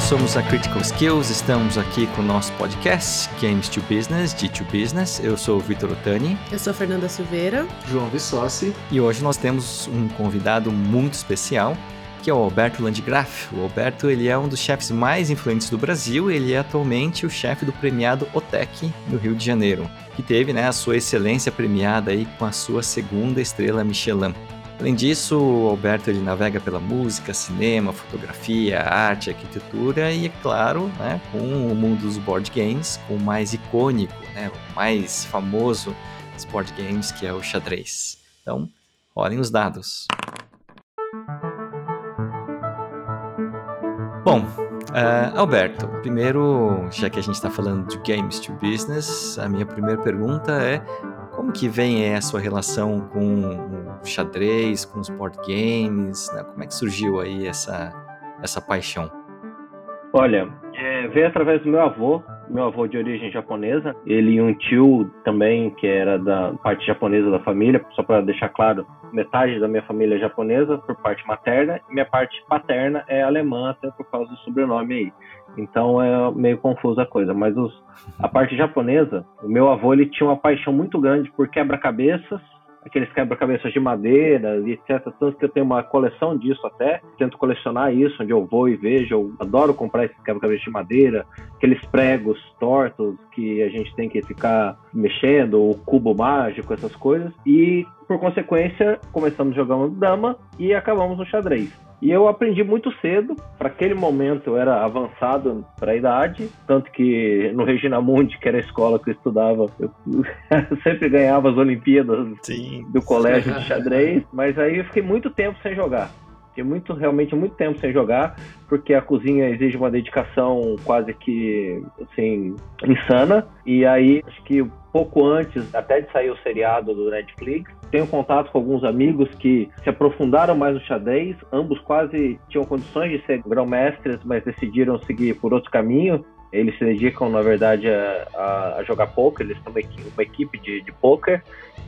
nós somos a Critical Skills, estamos aqui com o nosso podcast Games to Business, de to Business. Eu sou o Vitor Otani. Eu sou a Fernanda Silveira. João Vissossi. E hoje nós temos um convidado muito especial, que é o Alberto Landgraf. O Alberto ele é um dos chefes mais influentes do Brasil, ele é atualmente o chefe do premiado OTEC no Rio de Janeiro, que teve né, a sua excelência premiada aí com a sua segunda estrela Michelin. Além disso, o Alberto ele navega pela música, cinema, fotografia, arte, arquitetura e, é claro, né, com o mundo dos board games, com o mais icônico, né, o mais famoso dos board games, que é o xadrez. Então, olhem os dados. Bom, uh, Alberto, primeiro, já que a gente está falando de games to business, a minha primeira pergunta é como que vem a sua relação com xadrez, com os board games? Né? Como é que surgiu aí essa, essa paixão? Olha, é, veio através do meu avô, meu avô de origem japonesa, ele e um tio também que era da parte japonesa da família, só para deixar claro, metade da minha família é japonesa por parte materna, e minha parte paterna é alemã, até por causa do sobrenome aí. Então é meio confusa a coisa, mas os, a parte japonesa, o meu avô ele tinha uma paixão muito grande por quebra-cabeças aqueles quebra-cabeças de madeira e etc. Tanto que eu tenho uma coleção disso até. Tento colecionar isso, onde eu vou e vejo. Eu adoro comprar esses quebra-cabeças de madeira, aqueles pregos tortos que a gente tem que ficar mexendo, o cubo mágico, essas coisas. E, por consequência, começamos jogando dama e acabamos no xadrez. E eu aprendi muito cedo, para aquele momento eu era avançado para a idade, tanto que no Regina Mundi, que era a escola que eu estudava, eu sempre ganhava as Olimpíadas Sim. do colégio de xadrez, mas aí eu fiquei muito tempo sem jogar. Fiquei muito, realmente muito tempo sem jogar, porque a cozinha exige uma dedicação quase que, assim, insana. E aí, acho que pouco antes até de sair o seriado do Netflix, tenho contato com alguns amigos que se aprofundaram mais no xadrez, ambos quase tinham condições de ser grão-mestres, mas decidiram seguir por outro caminho. Eles se dedicam, na verdade, a, a, jogar poker, eles são uma equipe, uma equipe de, de poker.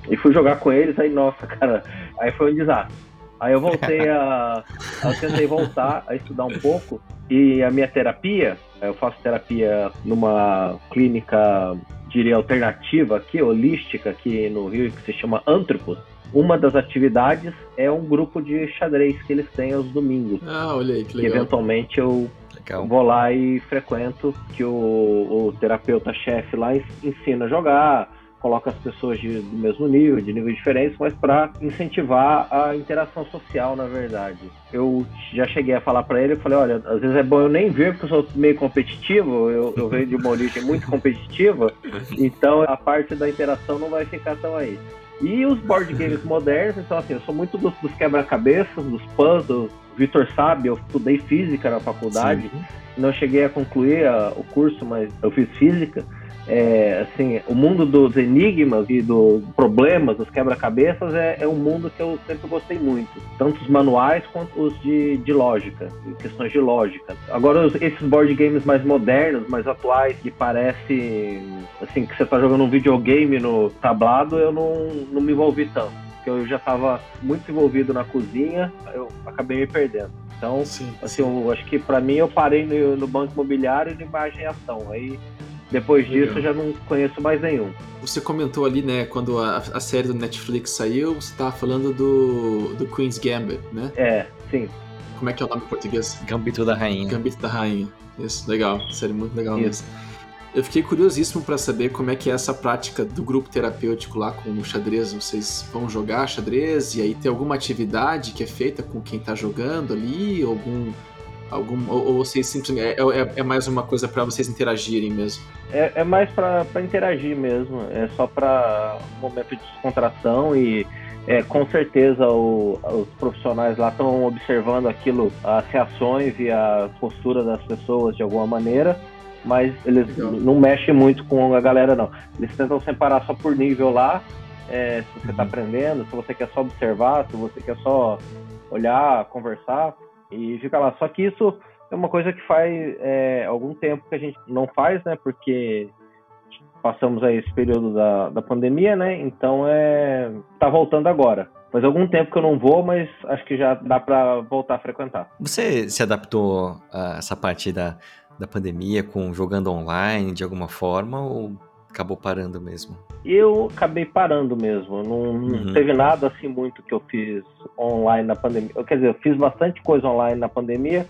E fui jogar com eles, aí, nossa, cara, aí foi um desastre. Aí eu voltei a. Eu tentei voltar a estudar um pouco. E a minha terapia, eu faço terapia numa clínica diria, alternativa aqui, holística aqui no Rio, que se chama Antropos. Uma das atividades é um grupo de xadrez que eles têm aos domingos. Ah, olha aí, que legal. Que eventualmente eu legal. vou lá e frequento, que o, o terapeuta-chefe lá ensina a jogar, coloca as pessoas de, do mesmo nível, de níveis diferentes, mas para incentivar a interação social, na verdade. Eu já cheguei a falar para ele, eu falei, olha, às vezes é bom eu nem ver, porque eu sou meio competitivo, eu, eu venho de uma origem muito competitiva, então a parte da interação não vai ficar tão aí. E os board games modernos, então assim, eu sou muito dos, dos quebra-cabeças, dos puzzles. Vitor sabe, eu estudei física na faculdade, Sim. não cheguei a concluir a, o curso, mas eu fiz física é, assim, o mundo dos enigmas e dos problemas, dos quebra-cabeças, é, é, um mundo que eu sempre gostei muito. Tanto os manuais quanto os de, de lógica, questões de lógica. Agora, esses board games mais modernos, mais atuais, que parece assim, que você está jogando um videogame no tablado, eu não, não me envolvi tanto. Porque eu já estava muito envolvido na cozinha, eu acabei me perdendo. Então, sim, assim, sim. Eu, acho que para mim eu parei no, no banco imobiliário de imagem e ação. Aí depois disso, eu já não conheço mais nenhum. Você comentou ali, né, quando a, a série do Netflix saiu, você estava falando do, do Queen's Gambit, né? É, sim. Como é que é o nome em português? Gambito da Rainha. Gambito da Rainha. Isso, legal. Série muito legal Isso. mesmo. Eu fiquei curiosíssimo para saber como é que é essa prática do grupo terapêutico lá com o xadrez. Vocês vão jogar xadrez e aí tem alguma atividade que é feita com quem está jogando ali? Algum Algum, ou, ou vocês simplesmente. É, é, é mais uma coisa para vocês interagirem mesmo? É, é mais para interagir mesmo. É só para um momento de descontração e. É, com certeza o, os profissionais lá estão observando aquilo, as reações e a postura das pessoas de alguma maneira, mas eles Legal. não mexem muito com a galera não. Eles tentam separar só por nível lá, é, se você está uhum. aprendendo, se você quer só observar, se você quer só olhar, conversar e fica lá. Só que isso é uma coisa que faz é, algum tempo que a gente não faz, né? Porque passamos aí esse período da, da pandemia, né? Então é tá voltando agora. Faz algum tempo que eu não vou, mas acho que já dá para voltar a frequentar. Você se adaptou a essa parte da, da pandemia com jogando online de alguma forma ou acabou parando mesmo? Eu acabei parando mesmo. Não, uhum. teve nada assim muito que eu fiz online na pandemia. Quer dizer, eu fiz bastante coisa online na pandemia,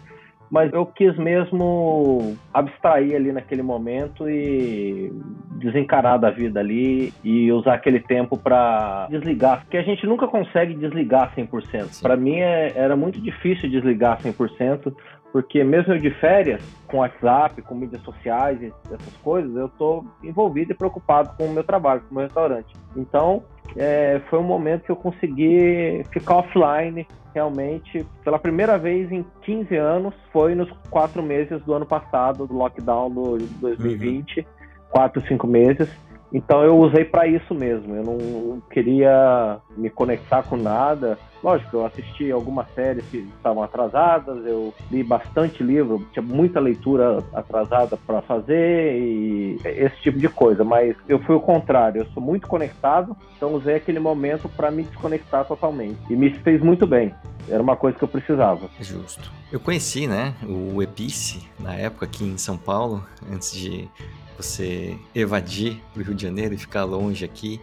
mas eu quis mesmo abstrair ali naquele momento e desencarar da vida ali e usar aquele tempo para desligar, porque a gente nunca consegue desligar 100%. Para mim é, era muito difícil desligar 100%, porque mesmo eu de férias, com WhatsApp, com mídias sociais essas coisas, eu estou envolvido e preocupado com o meu trabalho, com o meu restaurante. Então, é, foi um momento que eu consegui ficar offline realmente pela primeira vez em 15 anos. Foi nos quatro meses do ano passado, do lockdown do 2020, uhum. quatro, cinco meses. Então eu usei para isso mesmo. Eu não queria me conectar com nada. Lógico, eu assisti algumas séries que estavam atrasadas, eu li bastante livro, tinha muita leitura atrasada para fazer e esse tipo de coisa. Mas eu fui o contrário. Eu sou muito conectado, então usei aquele momento para me desconectar totalmente e me fez muito bem. Era uma coisa que eu precisava. Justo. Eu conheci, né, o Epice na época aqui em São Paulo, antes de você evadir o Rio de Janeiro e ficar longe aqui,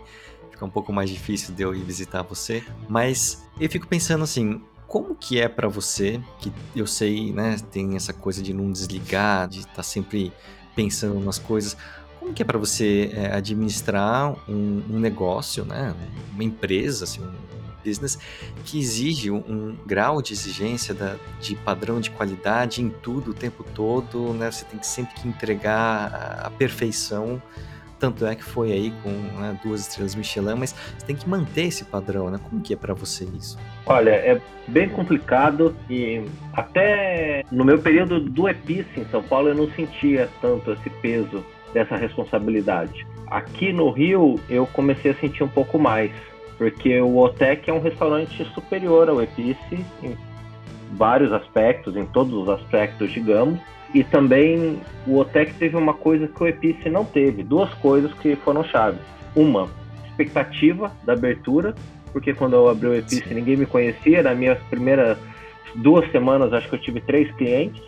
fica um pouco mais difícil de eu ir visitar você. Mas eu fico pensando assim, como que é para você, que eu sei, né, tem essa coisa de não desligar, de estar tá sempre pensando nas coisas, como que é para você é, administrar um, um, negócio, né, uma empresa, assim, um business que exige um, um grau de exigência da, de padrão de qualidade em tudo o tempo todo, né? Você tem que sempre que entregar a, a perfeição. Tanto é que foi aí com né, duas estrelas Michelin, mas você tem que manter esse padrão, né? Como que é para você isso? Olha, é bem complicado e até no meu período do EPIC em São Paulo eu não sentia tanto esse peso dessa responsabilidade. Aqui no Rio eu comecei a sentir um pouco mais porque o Otec é um restaurante superior ao Epice em vários aspectos, em todos os aspectos, digamos. E também o Otec teve uma coisa que o Epice não teve, duas coisas que foram chaves. Uma, expectativa da abertura, porque quando eu abri o Epice ninguém me conhecia, nas minhas primeiras duas semanas acho que eu tive três clientes,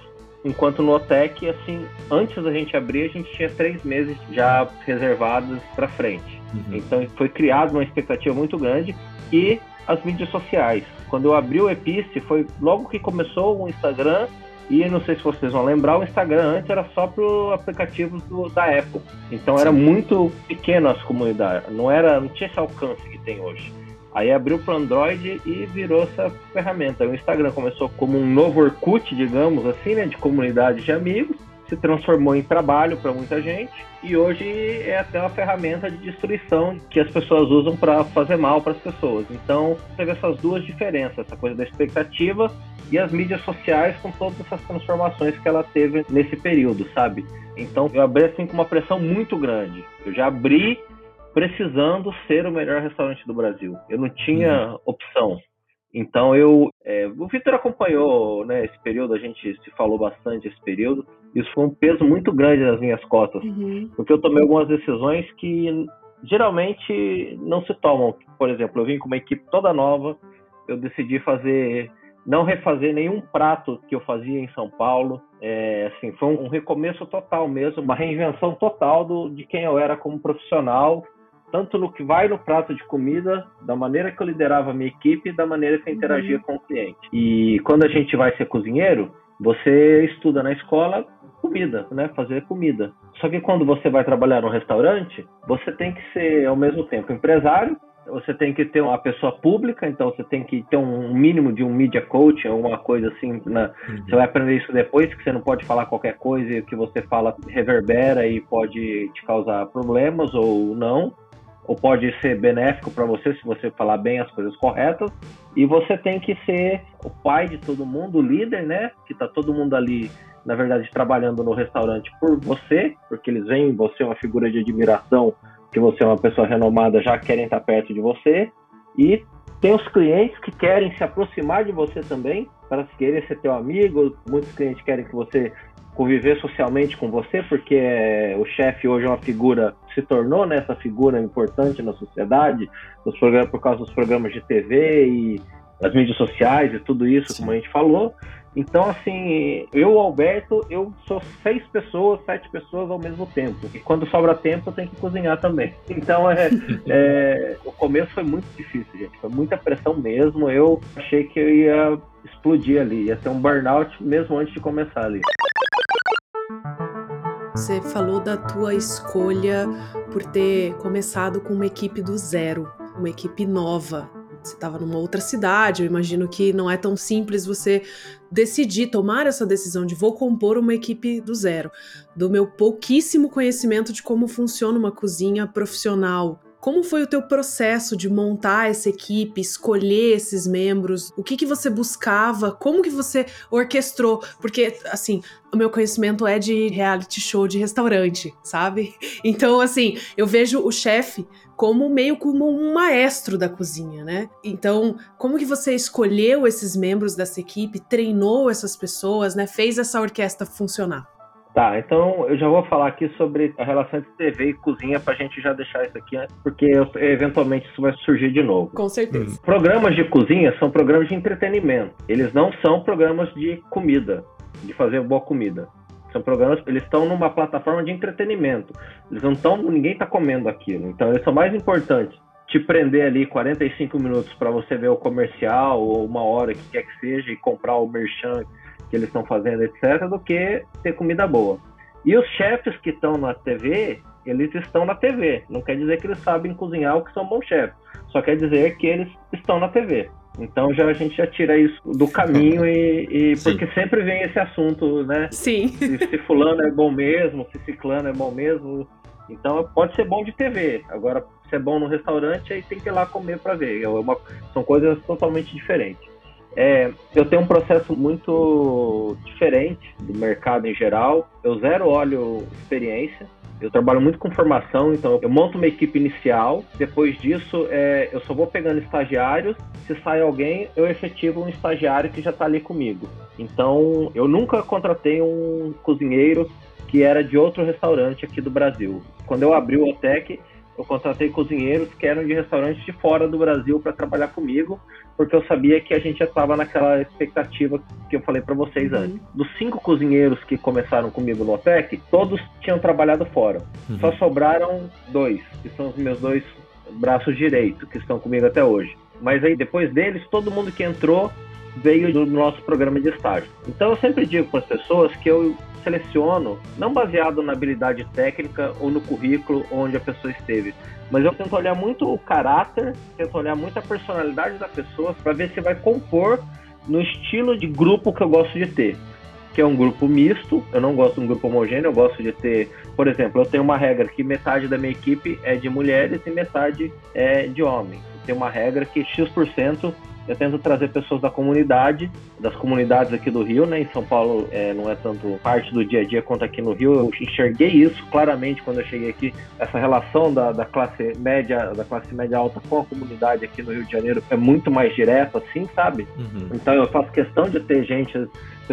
enquanto no Otec, assim, antes da gente abrir, a gente tinha três meses já reservados para frente. Uhum. Então foi criada uma expectativa muito grande e as mídias sociais. Quando eu abri o Epice, foi logo que começou o Instagram e não sei se vocês vão lembrar, o Instagram antes era só para o aplicativo do, da Apple. Então era muito pequeno as comunidades, não era, não tinha esse alcance que tem hoje. Aí abriu para Android e virou essa ferramenta. O Instagram começou como um novo Orkut, digamos assim, né, de comunidade de amigos se transformou em trabalho para muita gente e hoje é até uma ferramenta de destruição que as pessoas usam para fazer mal para as pessoas. Então, teve essas duas diferenças, essa coisa da expectativa e as mídias sociais com todas essas transformações que ela teve nesse período, sabe? Então, eu abri assim com uma pressão muito grande. Eu já abri precisando ser o melhor restaurante do Brasil. Eu não tinha uhum. opção. Então eu, é, o Vitor acompanhou né, esse período, a gente se falou bastante esse período. Isso foi um peso muito grande nas minhas costas, uhum. porque eu tomei algumas decisões que geralmente não se tomam. Por exemplo, eu vim com uma equipe toda nova, eu decidi fazer, não refazer nenhum prato que eu fazia em São Paulo. É, assim, foi um recomeço total mesmo, uma reinvenção total do, de quem eu era como profissional tanto no que vai no prato de comida, da maneira que eu liderava a minha equipe, da maneira que eu interagia uhum. com o cliente. E quando a gente vai ser cozinheiro, você estuda na escola comida, né? Fazer comida. Só que quando você vai trabalhar no restaurante, você tem que ser ao mesmo tempo empresário, você tem que ter uma pessoa pública, então você tem que ter um mínimo de um media coach, alguma coisa assim. Né? Uhum. Você vai aprender isso depois, que você não pode falar qualquer coisa e o que você fala reverbera e pode te causar problemas ou não ou pode ser benéfico para você se você falar bem as coisas corretas. E você tem que ser o pai de todo mundo, o líder, né? Que tá todo mundo ali, na verdade, trabalhando no restaurante por você, porque eles veem você uma figura de admiração, que você é uma pessoa renomada, já querem estar perto de você. E tem os clientes que querem se aproximar de você também, para querer ser teu amigo. Muitos clientes querem que você conviver socialmente com você, porque o chefe hoje é uma figura, se tornou né, essa figura importante na sociedade, nos programas, por causa dos programas de TV e as mídias sociais e tudo isso, Sim. como a gente falou. Então, assim, eu, Alberto, eu sou seis pessoas, sete pessoas ao mesmo tempo. E quando sobra tempo, eu tenho que cozinhar também. Então, é, é, o começo foi muito difícil, gente. Foi muita pressão mesmo. Eu achei que eu ia explodir ali, ia ter um burnout mesmo antes de começar ali. Você falou da tua escolha por ter começado com uma equipe do zero, uma equipe nova você estava numa outra cidade, eu imagino que não é tão simples você decidir, tomar essa decisão de vou compor uma equipe do zero. Do meu pouquíssimo conhecimento de como funciona uma cozinha profissional, como foi o teu processo de montar essa equipe, escolher esses membros? O que que você buscava? Como que você orquestrou? Porque, assim, o meu conhecimento é de reality show de restaurante, sabe? Então, assim, eu vejo o chefe como meio como um maestro da cozinha, né? Então, como que você escolheu esses membros dessa equipe, treinou essas pessoas, né? Fez essa orquestra funcionar? Tá, então eu já vou falar aqui sobre a relação entre TV e cozinha pra gente já deixar isso aqui, porque eventualmente isso vai surgir de novo. Com certeza. Hum. Programas de cozinha são programas de entretenimento. Eles não são programas de comida, de fazer boa comida. São programas, eles estão numa plataforma de entretenimento. Eles não estão, ninguém está comendo aquilo. Então eles são mais importantes te prender ali 45 minutos para você ver o comercial ou uma hora que quer que seja e comprar o merchan que eles estão fazendo, etc., do que ter comida boa. E os chefes que estão na TV, eles estão na TV. Não quer dizer que eles sabem cozinhar ou que são bons chefes. Só quer dizer que eles estão na TV. Então já a gente já tira isso do caminho e, e porque sempre vem esse assunto, né? Sim. Se, se, fulano é bom mesmo, se ciclano é bom mesmo. Então pode ser bom de TV. Agora, se é bom no restaurante, aí tem que ir lá comer para ver. É uma, são coisas totalmente diferentes. É, eu tenho um processo muito diferente do mercado em geral. Eu zero olho experiência. Eu trabalho muito com formação, então eu monto uma equipe inicial. Depois disso, é, eu só vou pegando estagiários. Se sai alguém, eu efetivo um estagiário que já está ali comigo. Então, eu nunca contratei um cozinheiro que era de outro restaurante aqui do Brasil. Quando eu abri o OTEC, eu contratei cozinheiros que eram de restaurantes de fora do Brasil para trabalhar comigo, porque eu sabia que a gente já estava naquela expectativa que eu falei para vocês uhum. antes. Dos cinco cozinheiros que começaram comigo no OPEC, todos tinham trabalhado fora. Uhum. Só sobraram dois, que são os meus dois braços direitos, que estão comigo até hoje. Mas aí, depois deles, todo mundo que entrou veio do nosso programa de estágio. Então, eu sempre digo para as pessoas que eu seleciono, não baseado na habilidade técnica ou no currículo onde a pessoa esteve, mas eu tento olhar muito o caráter, tento olhar muito a personalidade da pessoa para ver se vai compor no estilo de grupo que eu gosto de ter. Que é um grupo misto, eu não gosto de um grupo homogêneo, eu gosto de ter, por exemplo, eu tenho uma regra que metade da minha equipe é de mulheres e metade é de homens. Tem uma regra que X% eu tento trazer pessoas da comunidade, das comunidades aqui do Rio, né? Em São Paulo é, não é tanto parte do dia a dia quanto aqui no Rio. Eu enxerguei isso claramente quando eu cheguei aqui. Essa relação da, da classe média, da classe média alta com a comunidade aqui no Rio de Janeiro é muito mais direta, assim, sabe? Uhum. Então eu faço questão de ter gente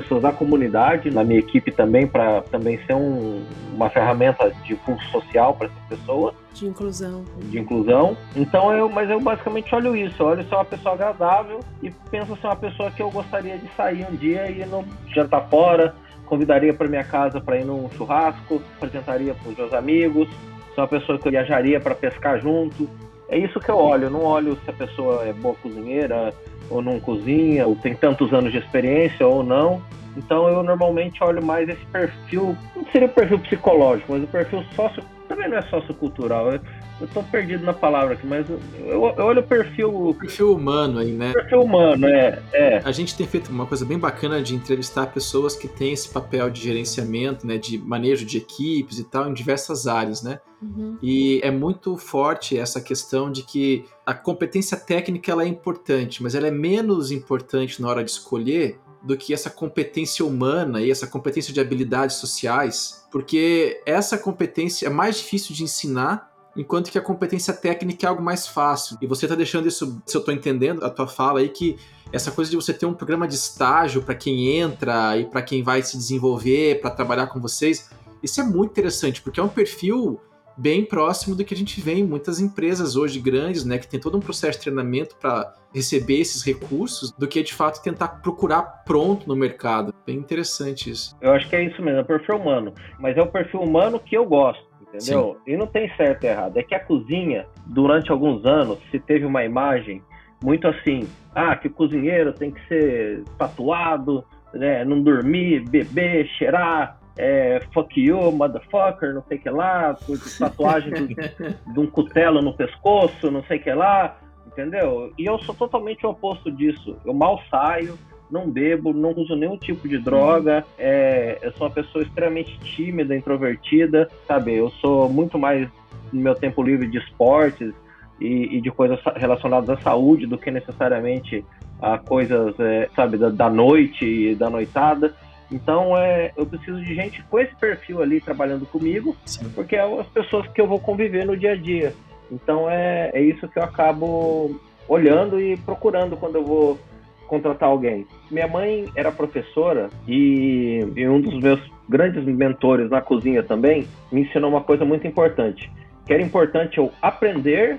pessoas da comunidade na minha equipe também para também ser um, uma ferramenta de pulso social para essas pessoas. De inclusão. De inclusão. Então eu mas eu basicamente olho isso. Olho se é uma pessoa agradável e penso se é uma pessoa que eu gostaria de sair um dia e não jantar fora. Convidaria para minha casa para ir num churrasco apresentaria para os meus amigos. Se é uma pessoa que eu viajaria para pescar junto. É isso que eu olho. Eu não olho se a pessoa é boa cozinheira ou não cozinha, ou tem tantos anos de experiência ou não. Então eu normalmente olho mais esse perfil, não seria o perfil psicológico, mas o perfil sócio, também não é sociocultural. Eu, eu tô perdido na palavra aqui, mas eu, eu olho o perfil. O perfil humano aí, né? Perfil humano, é, é. A gente tem feito uma coisa bem bacana de entrevistar pessoas que têm esse papel de gerenciamento, né? De manejo de equipes e tal, em diversas áreas, né? Uhum. E é muito forte essa questão de que a competência técnica ela é importante, mas ela é menos importante na hora de escolher do que essa competência humana e essa competência de habilidades sociais, porque essa competência é mais difícil de ensinar enquanto que a competência técnica é algo mais fácil. E você está deixando isso, se eu estou entendendo a tua fala aí, que essa coisa de você ter um programa de estágio para quem entra e para quem vai se desenvolver, para trabalhar com vocês, isso é muito interessante, porque é um perfil bem próximo do que a gente vê em muitas empresas hoje grandes, né, que tem todo um processo de treinamento para receber esses recursos, do que de fato tentar procurar pronto no mercado. Bem interessante isso. Eu acho que é isso mesmo, é o perfil humano, mas é o perfil humano que eu gosto. Entendeu? Sim. E não tem certo e errado. É que a cozinha, durante alguns anos, se teve uma imagem muito assim, ah, que o cozinheiro tem que ser tatuado, né, não dormir, beber, cheirar, é, fuck you, motherfucker, não sei o que lá, tatuagem do, de um cutelo no pescoço, não sei o que lá, entendeu? E eu sou totalmente o oposto disso. Eu mal saio, não bebo, não uso nenhum tipo de droga, é, eu sou uma pessoa extremamente tímida, introvertida, sabe? Eu sou muito mais no meu tempo livre de esportes e, e de coisas relacionadas à saúde do que necessariamente a coisas, é, sabe, da, da noite e da noitada. Então, é, eu preciso de gente com esse perfil ali trabalhando comigo, Sim. porque é as pessoas que eu vou conviver no dia a dia. Então, é, é isso que eu acabo olhando e procurando quando eu vou contratar alguém. Minha mãe era professora e, e um dos meus grandes mentores na cozinha também me ensinou uma coisa muito importante, que era importante eu aprender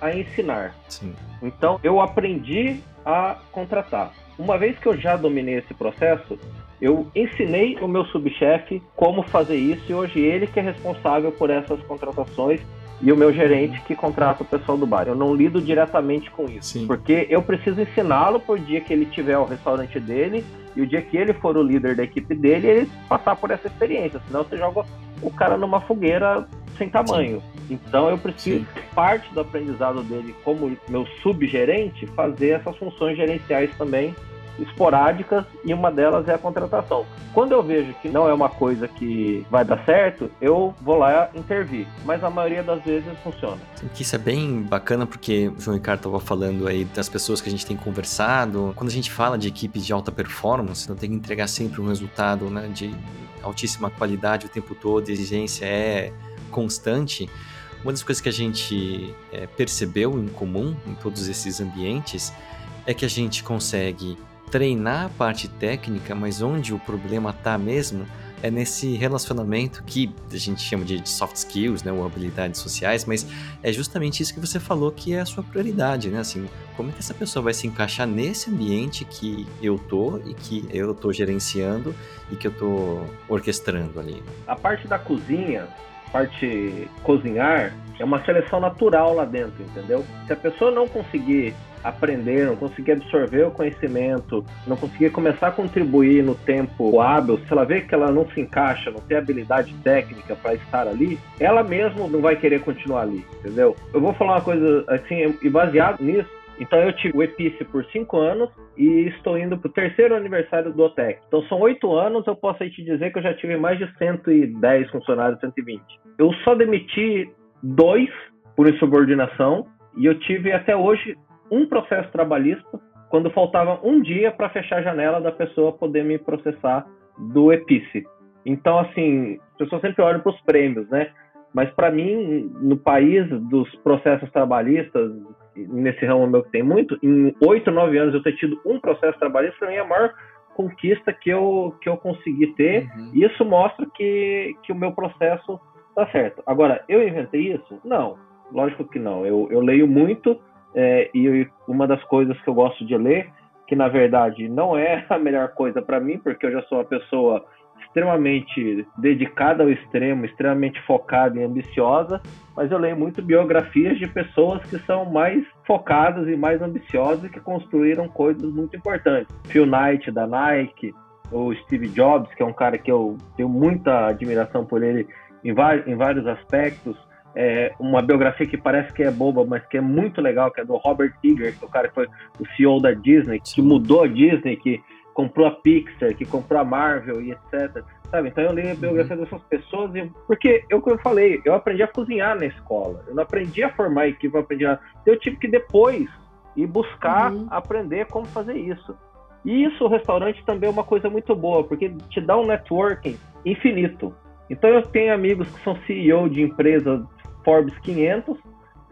a ensinar. Sim. Então, eu aprendi a contratar. Uma vez que eu já dominei esse processo, eu ensinei o meu subchefe como fazer isso e hoje ele que é responsável por essas contratações e o meu gerente que contrata o pessoal do bar. Eu não lido diretamente com isso, Sim. porque eu preciso ensiná-lo por dia que ele tiver o restaurante dele e o dia que ele for o líder da equipe dele, ele passar por essa experiência, senão você joga o cara numa fogueira sem tamanho. Sim. Então eu preciso, Sim. parte do aprendizado dele como meu subgerente, fazer essas funções gerenciais também esporádicas e uma delas é a contratação. Quando eu vejo que não é uma coisa que vai dar certo, eu vou lá intervir, mas a maioria das vezes funciona. Que isso é bem bacana porque o João Ricardo estava falando aí das pessoas que a gente tem conversado. Quando a gente fala de equipes de alta performance, não tem que entregar sempre um resultado né, de altíssima qualidade o tempo todo, a exigência é constante. Uma das coisas que a gente é, percebeu em comum em todos esses ambientes é que a gente consegue treinar a parte técnica, mas onde o problema está mesmo é nesse relacionamento que a gente chama de soft skills, né, ou habilidades sociais, mas é justamente isso que você falou que é a sua prioridade, né? Assim, como é que essa pessoa vai se encaixar nesse ambiente que eu tô e que eu tô gerenciando e que eu tô orquestrando ali? A parte da cozinha, parte cozinhar, é uma seleção natural lá dentro, entendeu? Se a pessoa não conseguir aprender, não conseguir absorver o conhecimento, não conseguir começar a contribuir no tempo hábil, se ela vê que ela não se encaixa, não tem habilidade técnica para estar ali, ela mesma não vai querer continuar ali, entendeu? Eu vou falar uma coisa assim, e baseado nisso, então eu tive o Epice por cinco anos e estou indo para o terceiro aniversário do OTEC. Então são oito anos, eu posso te dizer que eu já tive mais de 110 funcionários, 120. Eu só demiti dois por insubordinação e eu tive até hoje um processo trabalhista quando faltava um dia para fechar a janela da pessoa poder me processar do EPICE. Então, assim, as pessoas sempre olham para os prêmios, né? Mas para mim, no país dos processos trabalhistas, nesse ramo meu que tem muito, em oito, nove anos eu ter tido um processo trabalhista, para mim é a maior conquista que eu, que eu consegui ter. Uhum. E isso mostra que, que o meu processo tá certo. Agora, eu inventei isso? Não, lógico que não. Eu, eu leio muito, é, e uma das coisas que eu gosto de ler, que na verdade não é a melhor coisa para mim, porque eu já sou uma pessoa extremamente dedicada ao extremo, extremamente focada e ambiciosa, mas eu leio muito biografias de pessoas que são mais focadas e mais ambiciosas e que construíram coisas muito importantes. Phil Knight da Nike, ou Steve Jobs, que é um cara que eu tenho muita admiração por ele em, em vários aspectos é, uma biografia que parece que é boba, mas que é muito legal, que é do Robert Iger, que é o cara que foi o CEO da Disney, que mudou a Disney, que comprou a Pixar, que comprou a Marvel e etc. Sabe? Então eu li a biografia uhum. dessas pessoas e porque eu como eu falei, eu aprendi a cozinhar na escola. Eu não aprendi a formar equipe, eu aprendi a eu tive que depois ir buscar uhum. aprender como fazer isso. E isso o restaurante também é uma coisa muito boa, porque te dá um networking infinito. Então eu tenho amigos que são CEO de empresas Forbes 500,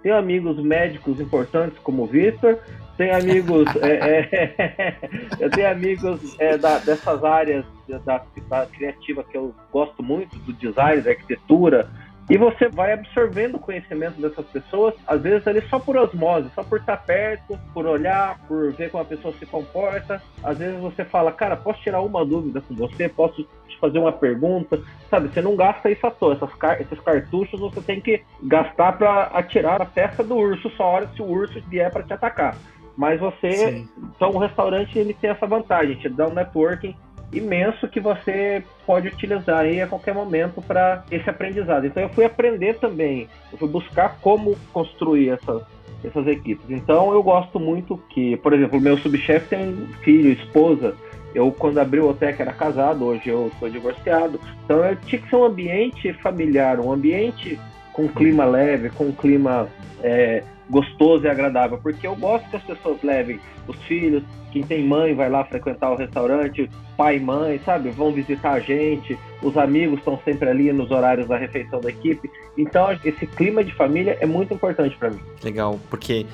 tenho amigos médicos importantes como o Victor, tenho amigos, é, é, eu tenho amigos é, da, dessas áreas da, da, criativa que eu gosto muito, do design, da arquitetura, e você vai absorvendo o conhecimento dessas pessoas, às vezes ali só por osmose, só por estar perto, por olhar, por ver como a pessoa se comporta. Às vezes você fala, cara, posso tirar uma dúvida com você? Posso te fazer uma pergunta? Sabe, você não gasta isso à toa. Essas esses cartuchos você tem que gastar para atirar a testa do urso só hora se o urso vier para te atacar. Mas você, Sim. então o restaurante ele tem essa vantagem, te dá um networking imenso que você pode utilizar aí a qualquer momento para esse aprendizado. Então eu fui aprender também, eu fui buscar como construir essas, essas equipes. Então eu gosto muito que, por exemplo, o meu subchefe tem filho, esposa. Eu, quando abri o Otec, era casado, hoje eu sou divorciado. Então eu tinha que ser um ambiente familiar, um ambiente com clima leve, com clima é, gostoso e agradável, porque eu gosto que as pessoas levem os filhos, quem tem mãe vai lá frequentar o restaurante, pai e mãe, sabe? Vão visitar a gente, os amigos estão sempre ali nos horários da refeição da equipe. Então, esse clima de família é muito importante para mim. Legal, porque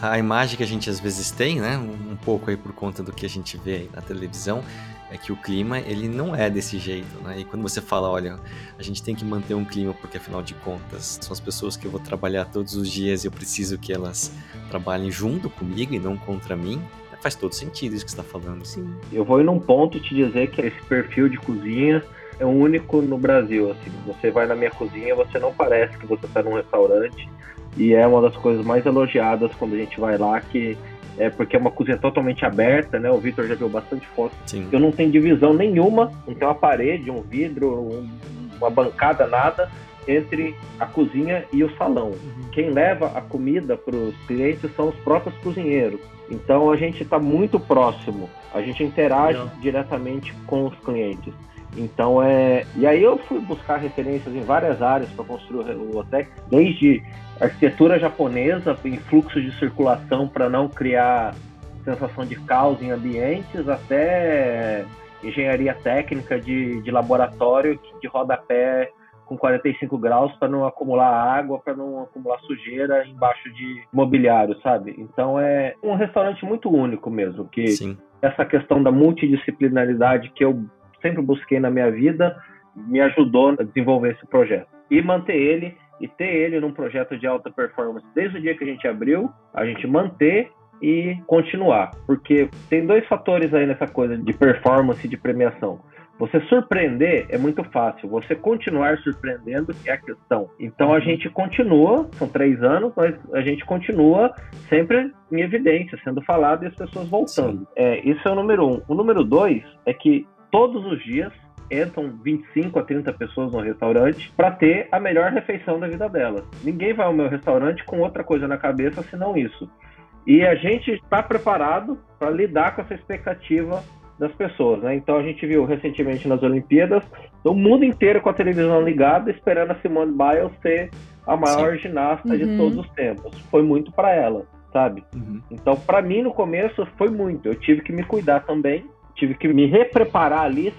a imagem que a gente às vezes tem, né, um pouco aí por conta do que a gente vê na televisão, é que o clima ele não é desse jeito, né? E quando você fala, olha, a gente tem que manter um clima porque afinal de contas são as pessoas que eu vou trabalhar todos os dias e eu preciso que elas trabalhem junto comigo e não contra mim. Faz todo sentido isso que você está falando. Sim. Eu vou ir num ponto te dizer que esse perfil de cozinha é único no Brasil. Assim, você vai na minha cozinha, você não parece que você está num restaurante e é uma das coisas mais elogiadas quando a gente vai lá que é porque é uma cozinha totalmente aberta, né? O Vitor já viu bastante foto. Sim. Eu não tenho divisão nenhuma, não tem uma parede, um vidro, um, uma bancada, nada entre a cozinha e o salão. Uhum. Quem leva a comida para os clientes são os próprios cozinheiros. Então a gente está muito próximo, a gente interage diretamente com os clientes. Então é. E aí eu fui buscar referências em várias áreas para construir o Lotec, desde arquitetura japonesa em fluxo de circulação para não criar sensação de caos em ambientes, até engenharia técnica de, de laboratório de rodapé com 45 graus para não acumular água, para não acumular sujeira embaixo de mobiliário, sabe? Então é um restaurante muito único mesmo, que Sim. essa questão da multidisciplinaridade que eu sempre busquei na minha vida me ajudou a desenvolver esse projeto. E manter ele e ter ele num projeto de alta performance desde o dia que a gente abriu, a gente manter e continuar, porque tem dois fatores aí nessa coisa de performance e de premiação. Você surpreender é muito fácil, você continuar surpreendendo é a questão. Então a gente continua, são três anos, mas a gente continua sempre em evidência, sendo falado e as pessoas voltando. É, isso é o número um. O número dois é que todos os dias entram 25 a 30 pessoas no restaurante para ter a melhor refeição da vida delas. Ninguém vai ao meu restaurante com outra coisa na cabeça senão isso. E a gente está preparado para lidar com essa expectativa das pessoas, né? Então a gente viu recentemente nas Olimpíadas o mundo inteiro com a televisão ligada, esperando a Simone Biles ser a maior Sim. ginasta uhum. de todos os tempos. Foi muito para ela, sabe? Uhum. Então para mim no começo foi muito. Eu tive que me cuidar também, tive que me repreparar ali,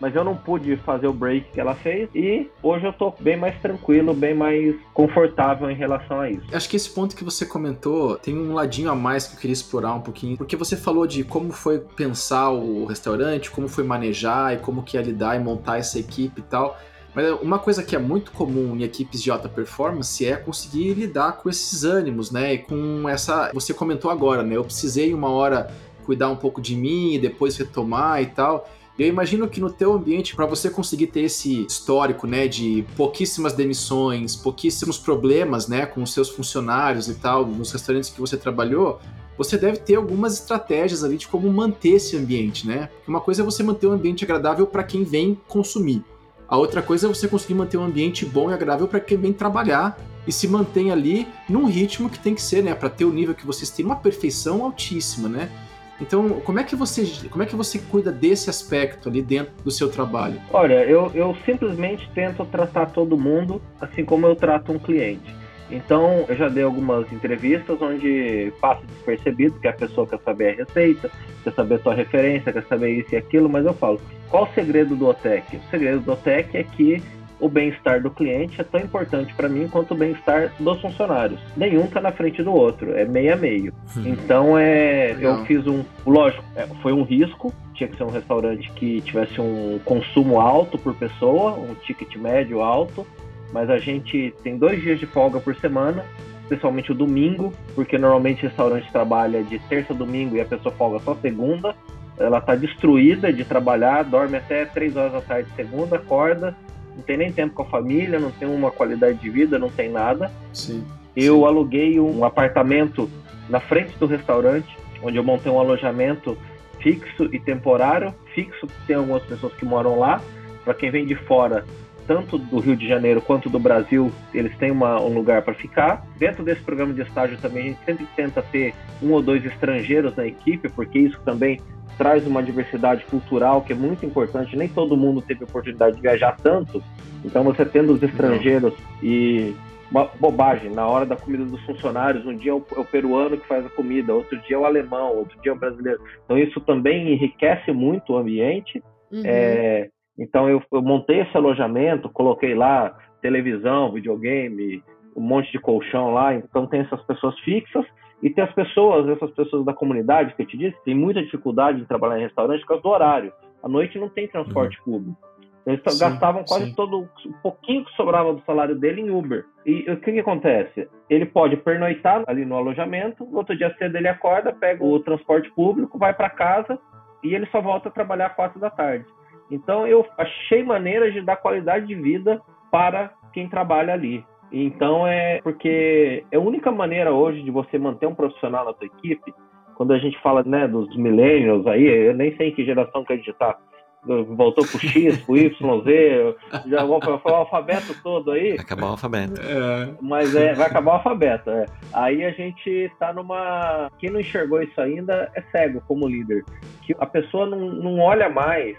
mas eu não pude fazer o break que ela fez e hoje eu tô bem mais tranquilo, bem mais confortável em relação a isso. Acho que esse ponto que você comentou tem um ladinho a mais que eu queria explorar um pouquinho, porque você falou de como foi pensar o restaurante, como foi manejar e como que ia lidar e montar essa equipe e tal. Mas uma coisa que é muito comum em equipes de alta performance é conseguir lidar com esses ânimos, né? E com essa. Você comentou agora, né? Eu precisei uma hora cuidar um pouco de mim e depois retomar e tal. Eu imagino que no teu ambiente, para você conseguir ter esse histórico, né, de pouquíssimas demissões, pouquíssimos problemas, né, com os seus funcionários e tal, nos restaurantes que você trabalhou, você deve ter algumas estratégias ali de como manter esse ambiente, né? Porque uma coisa é você manter um ambiente agradável para quem vem consumir. A outra coisa é você conseguir manter um ambiente bom e agradável para quem vem trabalhar e se mantém ali num ritmo que tem que ser, né, para ter o nível que vocês têm, uma perfeição altíssima, né? Então, como é que você, como é que você cuida desse aspecto ali dentro do seu trabalho? Olha, eu, eu simplesmente tento tratar todo mundo assim como eu trato um cliente. Então, eu já dei algumas entrevistas onde passa despercebido que a pessoa quer saber a receita, quer saber a sua referência, quer saber isso e aquilo, mas eu falo, qual o segredo do OTEC? O segredo do OTEC é que o bem-estar do cliente é tão importante para mim quanto o bem-estar dos funcionários. Nenhum está na frente do outro, é meio a meio. Uhum. Então é, eu fiz um, lógico, é, foi um risco. Tinha que ser um restaurante que tivesse um consumo alto por pessoa, um ticket médio alto. Mas a gente tem dois dias de folga por semana, especialmente o domingo, porque normalmente o restaurante trabalha de terça a domingo e a pessoa folga só segunda. Ela está destruída de trabalhar, dorme até três horas da tarde segunda, acorda, não tem nem tempo com a família, não tem uma qualidade de vida, não tem nada. Sim, eu sim. aluguei um apartamento na frente do restaurante, onde eu montei um alojamento fixo e temporário. Fixo, tem algumas pessoas que moram lá. Para quem vem de fora, tanto do Rio de Janeiro quanto do Brasil, eles têm uma, um lugar para ficar. Dentro desse programa de estágio também, a gente sempre tenta ter um ou dois estrangeiros na equipe, porque isso também traz uma diversidade cultural que é muito importante. Nem todo mundo teve oportunidade de viajar tanto. Então, você tendo os estrangeiros e uma bobagem na hora da comida dos funcionários. Um dia é o, é o, peruano que faz a comida, outro dia é o alemão, outro dia é o brasileiro. Então isso também enriquece muito o ambiente. Uhum. É, então eu, eu, montei esse alojamento, coloquei lá televisão, videogame, um monte de colchão lá. Então tem essas pessoas fixas e tem as pessoas, essas pessoas da comunidade que eu te disse, tem muita dificuldade em trabalhar em restaurante por causa do horário. À noite não tem transporte uhum. público. Eles sim, gastavam quase sim. todo o pouquinho que sobrava do salário dele em Uber. E o que, que acontece? Ele pode pernoitar ali no alojamento, no outro dia cedo ele acorda, pega o transporte público, vai para casa e ele só volta a trabalhar às quatro da tarde. Então eu achei maneiras de dar qualidade de vida para quem trabalha ali. Então é porque é a única maneira hoje de você manter um profissional na sua equipe. Quando a gente fala né, dos millennials aí, eu nem sei em que geração que a gente está, voltou pro X, pro Y, Z, já vou falar o alfabeto todo aí. Vai acabar o alfabeto. É. Mas é, vai acabar o alfabeto, é. Aí a gente tá numa. Quem não enxergou isso ainda é cego como líder. Que a pessoa não, não olha mais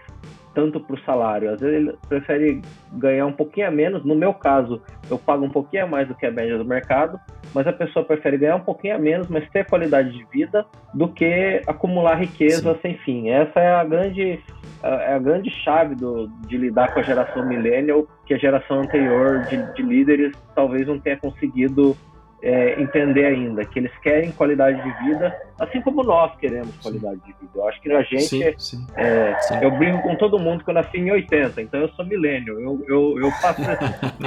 tanto para o salário. Às vezes ele prefere ganhar um pouquinho a menos. No meu caso, eu pago um pouquinho a mais do que a média do mercado, mas a pessoa prefere ganhar um pouquinho a menos, mas ter qualidade de vida, do que acumular riqueza Sim. sem fim. Essa é a grande, é a grande chave do, de lidar com a geração millennial, que a geração anterior de, de líderes talvez não tenha conseguido é, entender ainda que eles querem qualidade de vida, assim como nós queremos qualidade sim. de vida. Eu acho que a gente, sim, sim, é, eu brinco com todo mundo que eu nasci em 80, então eu sou milênio. Eu, eu, eu faço.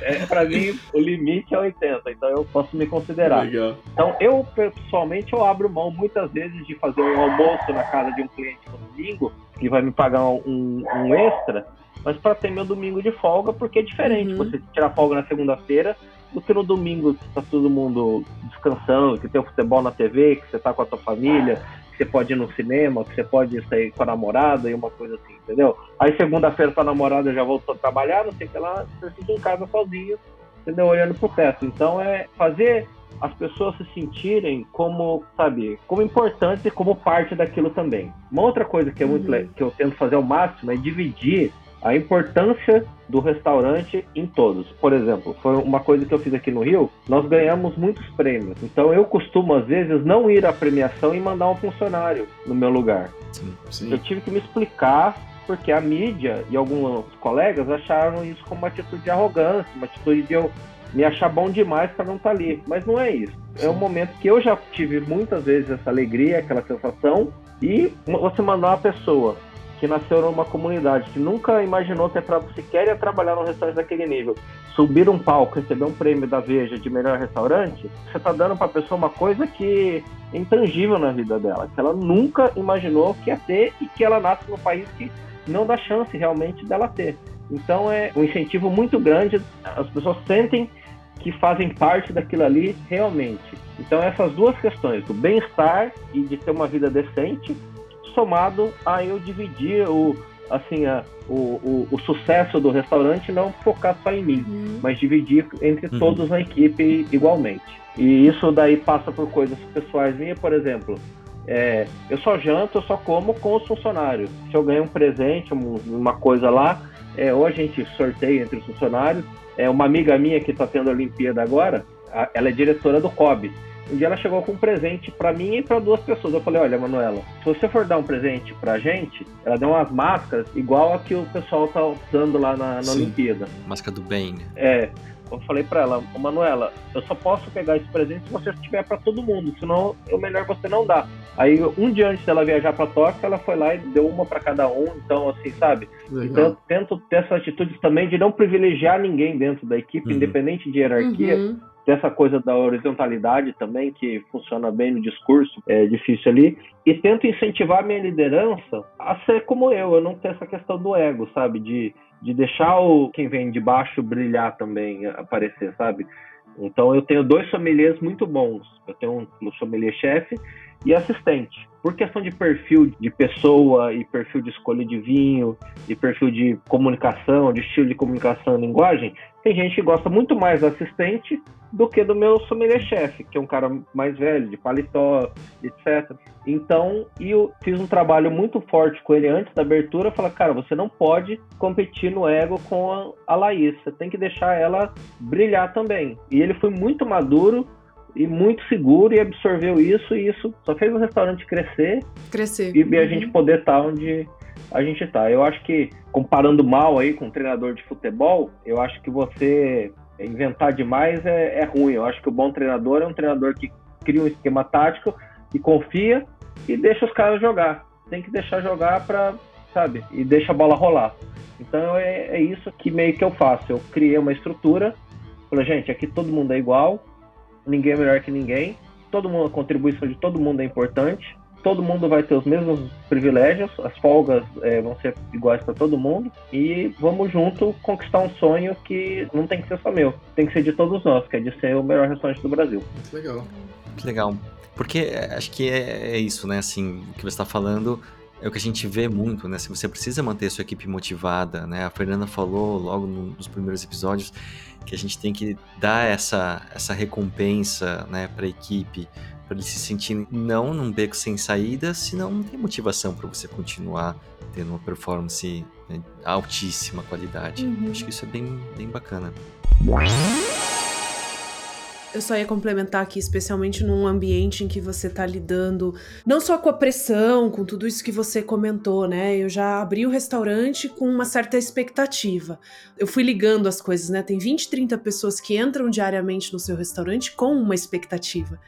é, é para mim, o limite é 80, então eu posso me considerar. Legal. Então eu, pessoalmente, eu abro mão muitas vezes de fazer um almoço na casa de um cliente no domingo, que vai me pagar um, um extra, mas para ter meu domingo de folga, porque é diferente. Uhum. Você tirar folga na segunda-feira do que no domingo que tá todo mundo descansando, que tem o futebol na TV, que você tá com a tua família, que você pode ir no cinema, que você pode sair com a namorada e uma coisa assim, entendeu? Aí segunda-feira tua namorada já voltou a trabalhar, não sei o que lá, você fica em casa sozinho, entendeu? Olhando pro teto. Então é fazer as pessoas se sentirem como, sabe, como importantes e como parte daquilo também. Uma outra coisa que é muito uhum. que eu tento fazer ao máximo é dividir a importância do restaurante em todos. Por exemplo, foi uma coisa que eu fiz aqui no Rio, nós ganhamos muitos prêmios. Então eu costumo, às vezes, não ir à premiação e mandar um funcionário no meu lugar. Sim, sim. Eu tive que me explicar porque a mídia e alguns colegas acharam isso como uma atitude de arrogância, uma atitude de eu me achar bom demais para não estar tá ali. Mas não é isso. Sim. É um momento que eu já tive muitas vezes essa alegria, aquela sensação, e você mandar uma pessoa que nasceu numa comunidade que nunca imaginou ter sequer ia trabalhar num restaurante daquele nível, subir um palco, receber um prêmio da Veja de melhor restaurante, você está dando para a pessoa uma coisa que é intangível na vida dela, que ela nunca imaginou que ia ter e que ela nasce num país que não dá chance realmente dela ter. Então é um incentivo muito grande, as pessoas sentem que fazem parte daquilo ali realmente. Então essas duas questões, do bem-estar e de ter uma vida decente, somado a eu dividir o, assim, a, o, o, o, sucesso do restaurante não focar só em mim, uhum. mas dividir entre uhum. todos na equipe igualmente. E isso daí passa por coisas pessoais minhas, por exemplo. É, eu só janto, eu só como com os funcionários. Se eu ganho um presente, uma coisa lá, é, ou a gente sorteia entre os funcionários. É, uma amiga minha que está tendo a Olimpíada agora, ela é diretora do COB. Um dia ela chegou com um presente para mim e para duas pessoas. Eu falei: Olha, Manuela, se você for dar um presente pra gente, ela deu umas máscaras igual a que o pessoal tá usando lá na, na Olimpíada. Máscara do bem. Né? É. Eu falei para ela, Manuela, eu só posso pegar esse presente se você tiver para todo mundo, senão é melhor você não dar. Aí um dia antes dela viajar para Tóquio, ela foi lá e deu uma para cada um, então assim, sabe? Legal. Então eu tento ter essas atitudes também de não privilegiar ninguém dentro da equipe, uhum. independente de hierarquia. Uhum dessa coisa da horizontalidade também, que funciona bem no discurso, é difícil ali, e tento incentivar a minha liderança a ser como eu, eu não ter essa questão do ego, sabe, de de deixar o quem vem de baixo brilhar também, aparecer, sabe? Então eu tenho dois sommeliers muito bons. Eu tenho um sommelier chefe e assistente. Por questão de perfil de pessoa e perfil de escolha de vinho e perfil de comunicação, de estilo de comunicação e linguagem, tem gente que gosta muito mais do assistente do que do meu sommelier-chefe, que é um cara mais velho, de paletó, etc. Então, eu fiz um trabalho muito forte com ele antes da abertura, falar, cara, você não pode competir no ego com a Laís, você tem que deixar ela brilhar também. E ele foi muito maduro e muito seguro e absorveu isso, e isso só fez o restaurante crescer. Crescer. E, uhum. a gente poder estar onde a gente está. Eu acho que, comparando mal aí com um treinador de futebol, eu acho que você inventar demais é, é ruim. Eu acho que o bom treinador é um treinador que cria um esquema tático e confia e deixa os caras jogar. Tem que deixar jogar para, sabe, e deixa a bola rolar. Então é, é, isso que meio que eu faço. Eu criei uma estrutura, falei, gente, aqui todo mundo é igual, ninguém é melhor que ninguém, todo mundo, a contribuição de todo mundo é importante todo mundo vai ter os mesmos privilégios, as folgas é, vão ser iguais para todo mundo e vamos junto conquistar um sonho que não tem que ser só meu, tem que ser de todos nós, que é de ser o melhor restaurante do Brasil. Muito legal. Muito legal. Porque é, acho que é, é isso, né? Assim, o que você está falando é o que a gente vê muito, né? Se você precisa manter a sua equipe motivada, né? A Fernanda falou logo nos primeiros episódios que a gente tem que dar essa, essa recompensa, né, para a equipe para ele se sentir não num beco sem saída, senão não tem motivação para você continuar tendo uma performance né, altíssima qualidade. Uhum. Acho que isso é bem, bem bacana. Eu só ia complementar aqui, especialmente num ambiente em que você tá lidando não só com a pressão, com tudo isso que você comentou, né? Eu já abri o restaurante com uma certa expectativa. Eu fui ligando as coisas, né? Tem 20, 30 pessoas que entram diariamente no seu restaurante com uma expectativa.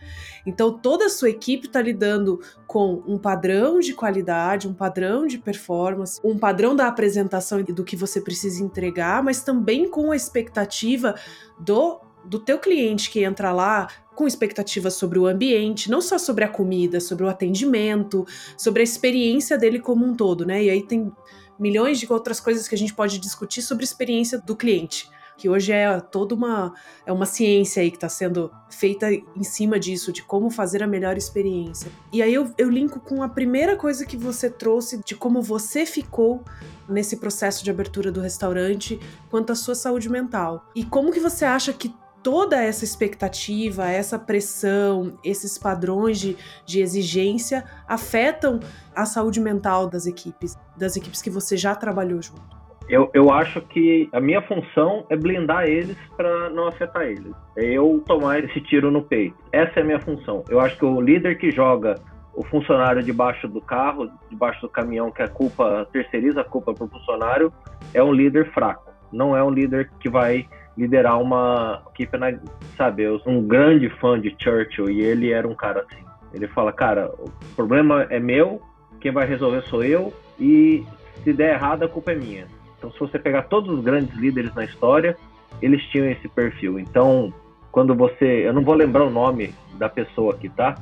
Então toda a sua equipe tá lidando com um padrão de qualidade, um padrão de performance, um padrão da apresentação e do que você precisa entregar, mas também com a expectativa do do teu cliente que entra lá com expectativas sobre o ambiente, não só sobre a comida, sobre o atendimento, sobre a experiência dele como um todo, né? E aí tem milhões de outras coisas que a gente pode discutir sobre a experiência do cliente, que hoje é toda uma é uma ciência aí que está sendo feita em cima disso, de como fazer a melhor experiência. E aí eu, eu linko com a primeira coisa que você trouxe de como você ficou nesse processo de abertura do restaurante quanto à sua saúde mental. E como que você acha que toda essa expectativa, essa pressão, esses padrões de, de exigência afetam a saúde mental das equipes, das equipes que você já trabalhou junto? Eu, eu acho que a minha função é blindar eles para não afetar eles. É eu tomar esse tiro no peito. Essa é a minha função. Eu acho que o líder que joga o funcionário debaixo do carro, debaixo do caminhão, que a culpa terceiriza a culpa para o funcionário, é um líder fraco. Não é um líder que vai liderar uma equipe, na, sabe? Eu sou um grande fã de Churchill e ele era um cara assim. Ele fala, cara, o problema é meu, quem vai resolver sou eu e se der errado a culpa é minha. Então, se você pegar todos os grandes líderes na história, eles tinham esse perfil. Então, quando você, eu não vou lembrar o nome da pessoa aqui, tá?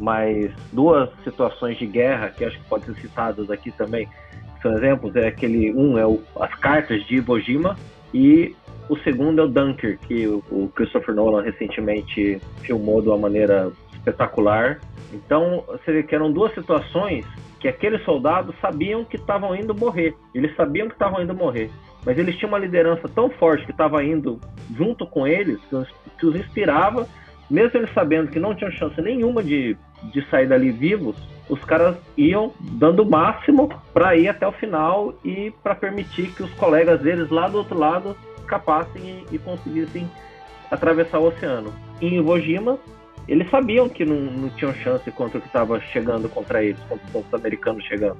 Mas duas situações de guerra que acho que podem ser citadas aqui também, são exemplos, é aquele um é o, as cartas de Iwo Jima e o segundo é o Dunker, que o Christopher Nolan recentemente filmou de uma maneira espetacular. Então, você vê que eram duas situações que aqueles soldados sabiam que estavam indo morrer. Eles sabiam que estavam indo morrer. Mas eles tinham uma liderança tão forte que estava indo junto com eles, que os inspirava, mesmo eles sabendo que não tinham chance nenhuma de, de sair dali vivos, os caras iam dando o máximo para ir até o final e para permitir que os colegas deles lá do outro lado escapassem e, e conseguissem atravessar o oceano. Em Iwo Jima, eles sabiam que não, não tinham chance contra o que estava chegando contra eles, contra os americanos chegando.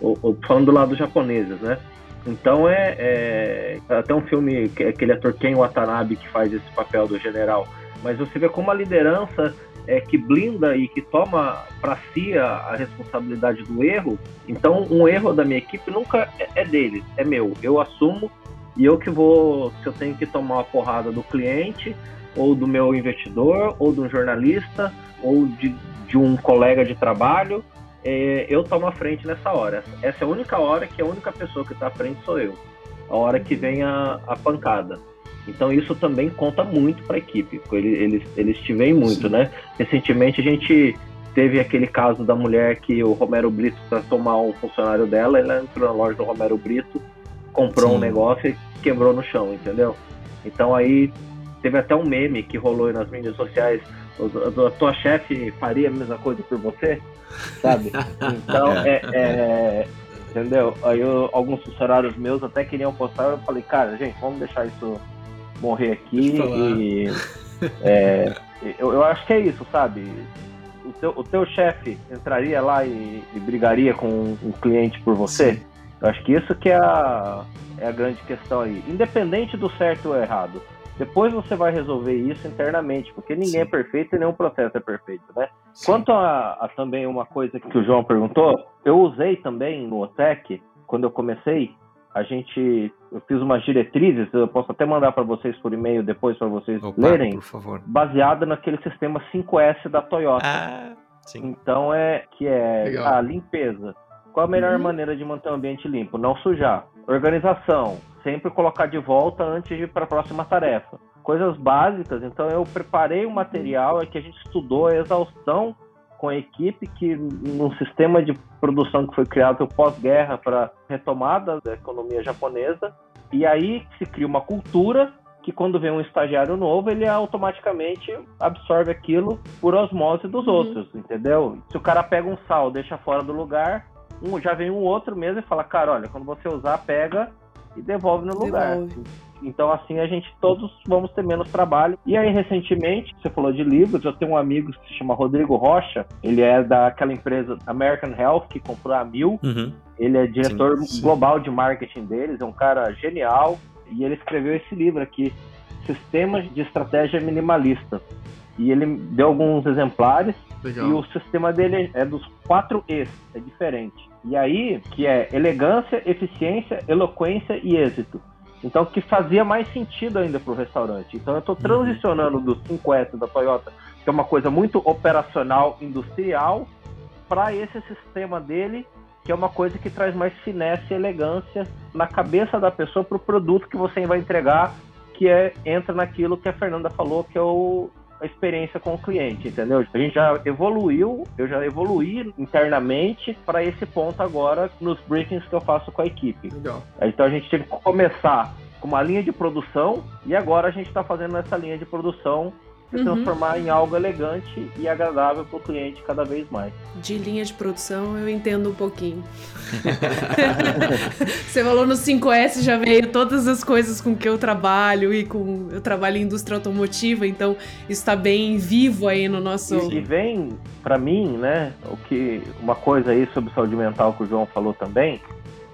Ou, falando do lado dos japoneses, né? Então é, é, até um filme aquele ator Ken Watanabe que faz esse papel do general. Mas você vê como a liderança é, que blinda e que toma para si a, a, responsabilidade do erro. Então um erro da minha equipe nunca é, é deles, é meu. Eu assumo e eu que vou, se eu tenho que tomar uma porrada do cliente, ou do meu investidor, ou de um jornalista, ou de, de um colega de trabalho, é, eu tomo a frente nessa hora. Essa é a única hora que a única pessoa que está à frente sou eu. A hora que vem a, a pancada. Então isso também conta muito para a equipe. Eles, eles, eles te veem muito, Sim. né? Recentemente a gente teve aquele caso da mulher que o Romero Brito, para tomar um funcionário dela, ela entrou na loja do Romero Brito, comprou Sim. um negócio e quebrou no chão, entendeu? Então aí teve até um meme que rolou nas mídias sociais. A tua chefe faria a mesma coisa por você? Sabe? Então, é, é, entendeu? Aí eu, alguns funcionários meus até queriam postar. Eu falei, cara, gente, vamos deixar isso morrer aqui. E é, eu, eu acho que é isso, sabe? O teu, o teu chefe entraria lá e, e brigaria com um cliente por você? Sim. Eu acho que isso que é a, é a grande questão aí. Independente do certo ou errado. Depois você vai resolver isso internamente, porque ninguém Sim. é perfeito e nenhum processo é perfeito, né? Sim. Quanto a, a, também uma coisa que o João perguntou, eu usei também no OTEC, quando eu comecei, a gente, eu fiz umas diretrizes, eu posso até mandar para vocês por e-mail depois para vocês Opa, lerem, por favor. baseada naquele sistema 5S da Toyota. Ah, sim. Então é que é Legal. a limpeza. Qual a melhor uhum. maneira de manter o ambiente limpo? Não sujar. Organização sempre colocar de volta antes de ir para a próxima tarefa. Coisas básicas, então eu preparei o um material é que a gente estudou a exaustão com a equipe que num sistema de produção que foi criado pós-guerra para retomada da economia japonesa e aí se cria uma cultura que quando vem um estagiário novo ele automaticamente absorve aquilo por osmose dos uhum. outros, entendeu? Se o cara pega um sal, deixa fora do lugar, um, já vem um outro mesmo e fala, cara, olha, quando você usar, pega e devolve no lugar. Devolve. Então, assim, a gente todos vamos ter menos trabalho. E aí, recentemente, você falou de livros, eu tenho um amigo que se chama Rodrigo Rocha, ele é daquela empresa American Health, que comprou a Mil. Uhum. Ele é diretor sim, sim. global de marketing deles, é um cara genial. E ele escreveu esse livro aqui, Sistemas de Estratégia Minimalista. E ele deu alguns exemplares. Legal. E o sistema dele é dos quatro E's, é diferente. E aí, que é elegância, eficiência, eloquência e êxito. Então, que fazia mais sentido ainda para o restaurante. Então, eu estou uhum. transicionando do 5S da Toyota, que é uma coisa muito operacional, industrial, para esse sistema dele, que é uma coisa que traz mais finesse e elegância na cabeça da pessoa para o produto que você vai entregar, que é entra naquilo que a Fernanda falou, que é o a experiência com o cliente, entendeu? A gente já evoluiu, eu já evoluí internamente para esse ponto agora nos briefings que eu faço com a equipe. Legal. Então a gente tem que começar com uma linha de produção e agora a gente está fazendo essa linha de produção se uhum. transformar em algo elegante e agradável para o cliente cada vez mais. De linha de produção eu entendo um pouquinho. Você falou no 5S já veio todas as coisas com que eu trabalho e com eu trabalho em indústria automotiva, então está bem vivo aí no nosso. E, e vem para mim, né? O que uma coisa aí sobre saúde mental que o João falou também.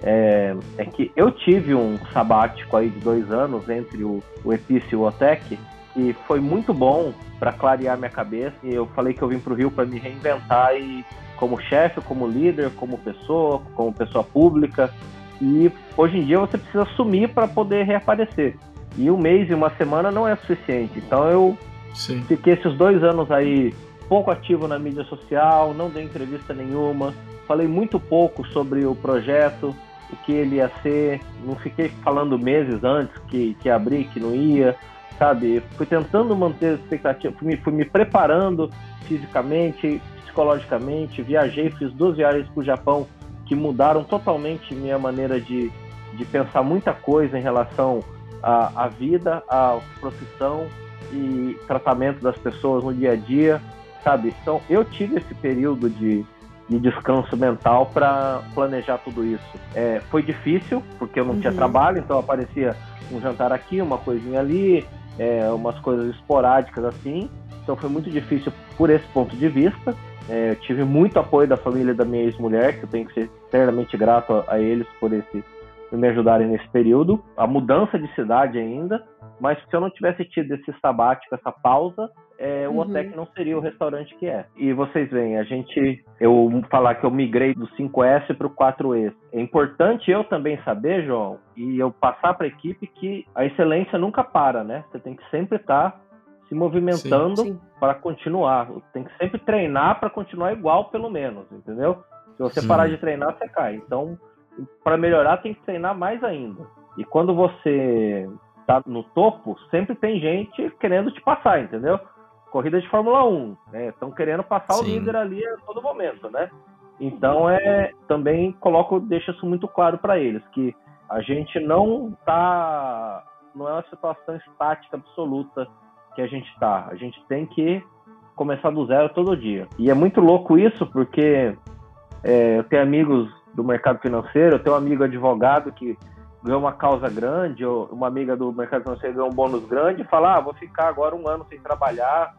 É, é que eu tive um sabático aí de dois anos entre o, o EPIC e o OTEC, e foi muito bom para clarear minha cabeça. E eu falei que eu vim para o Rio para me reinventar e como chefe, como líder, como pessoa, como pessoa pública. E hoje em dia você precisa assumir para poder reaparecer. E um mês e uma semana não é suficiente. Então eu Sim. fiquei esses dois anos aí pouco ativo na mídia social, não dei entrevista nenhuma, falei muito pouco sobre o projeto, o que ele ia ser, não fiquei falando meses antes que, que ia abrir, que não ia sabe? Fui tentando manter a expectativa, fui me, fui me preparando fisicamente, psicologicamente, viajei, fiz duas viagens para o Japão que mudaram totalmente minha maneira de, de pensar muita coisa em relação à, à vida, à profissão e tratamento das pessoas no dia a dia, sabe? Então eu tive esse período de, de descanso mental para planejar tudo isso. É, foi difícil, porque eu não uhum. tinha trabalho, então aparecia um jantar aqui, uma coisinha ali, é, umas coisas esporádicas assim. Então foi muito difícil por esse ponto de vista. É, eu tive muito apoio da família da minha ex-mulher, que eu tenho que ser eternamente grato a, a eles por esse por me ajudarem nesse período. A mudança de cidade ainda, mas se eu não tivesse tido esse sabático, essa pausa, é, o uhum. Otec não seria o restaurante que é. E vocês veem, a gente, eu falar que eu migrei do 5S para o 4E. É importante eu também saber, João, e eu passar para a equipe que a excelência nunca para, né? Você tem que sempre estar tá se movimentando para continuar. Tem que sempre treinar para continuar igual, pelo menos, entendeu? Se você Sim. parar de treinar, você cai. Então, para melhorar, tem que treinar mais ainda. E quando você tá no topo, sempre tem gente querendo te passar, entendeu? Corrida de Fórmula 1, né? Estão querendo passar Sim. o líder ali a todo momento, né? Então é também coloco, deixa isso muito claro para eles que a gente não tá não é uma situação estática absoluta que a gente tá. A gente tem que começar do zero todo dia. E é muito louco isso porque é, eu tenho amigos do mercado financeiro, eu tenho um amigo advogado que ganhou uma causa grande, ou uma amiga do mercado financeiro ganhou um bônus grande, e fala, ah, vou ficar agora um ano sem trabalhar,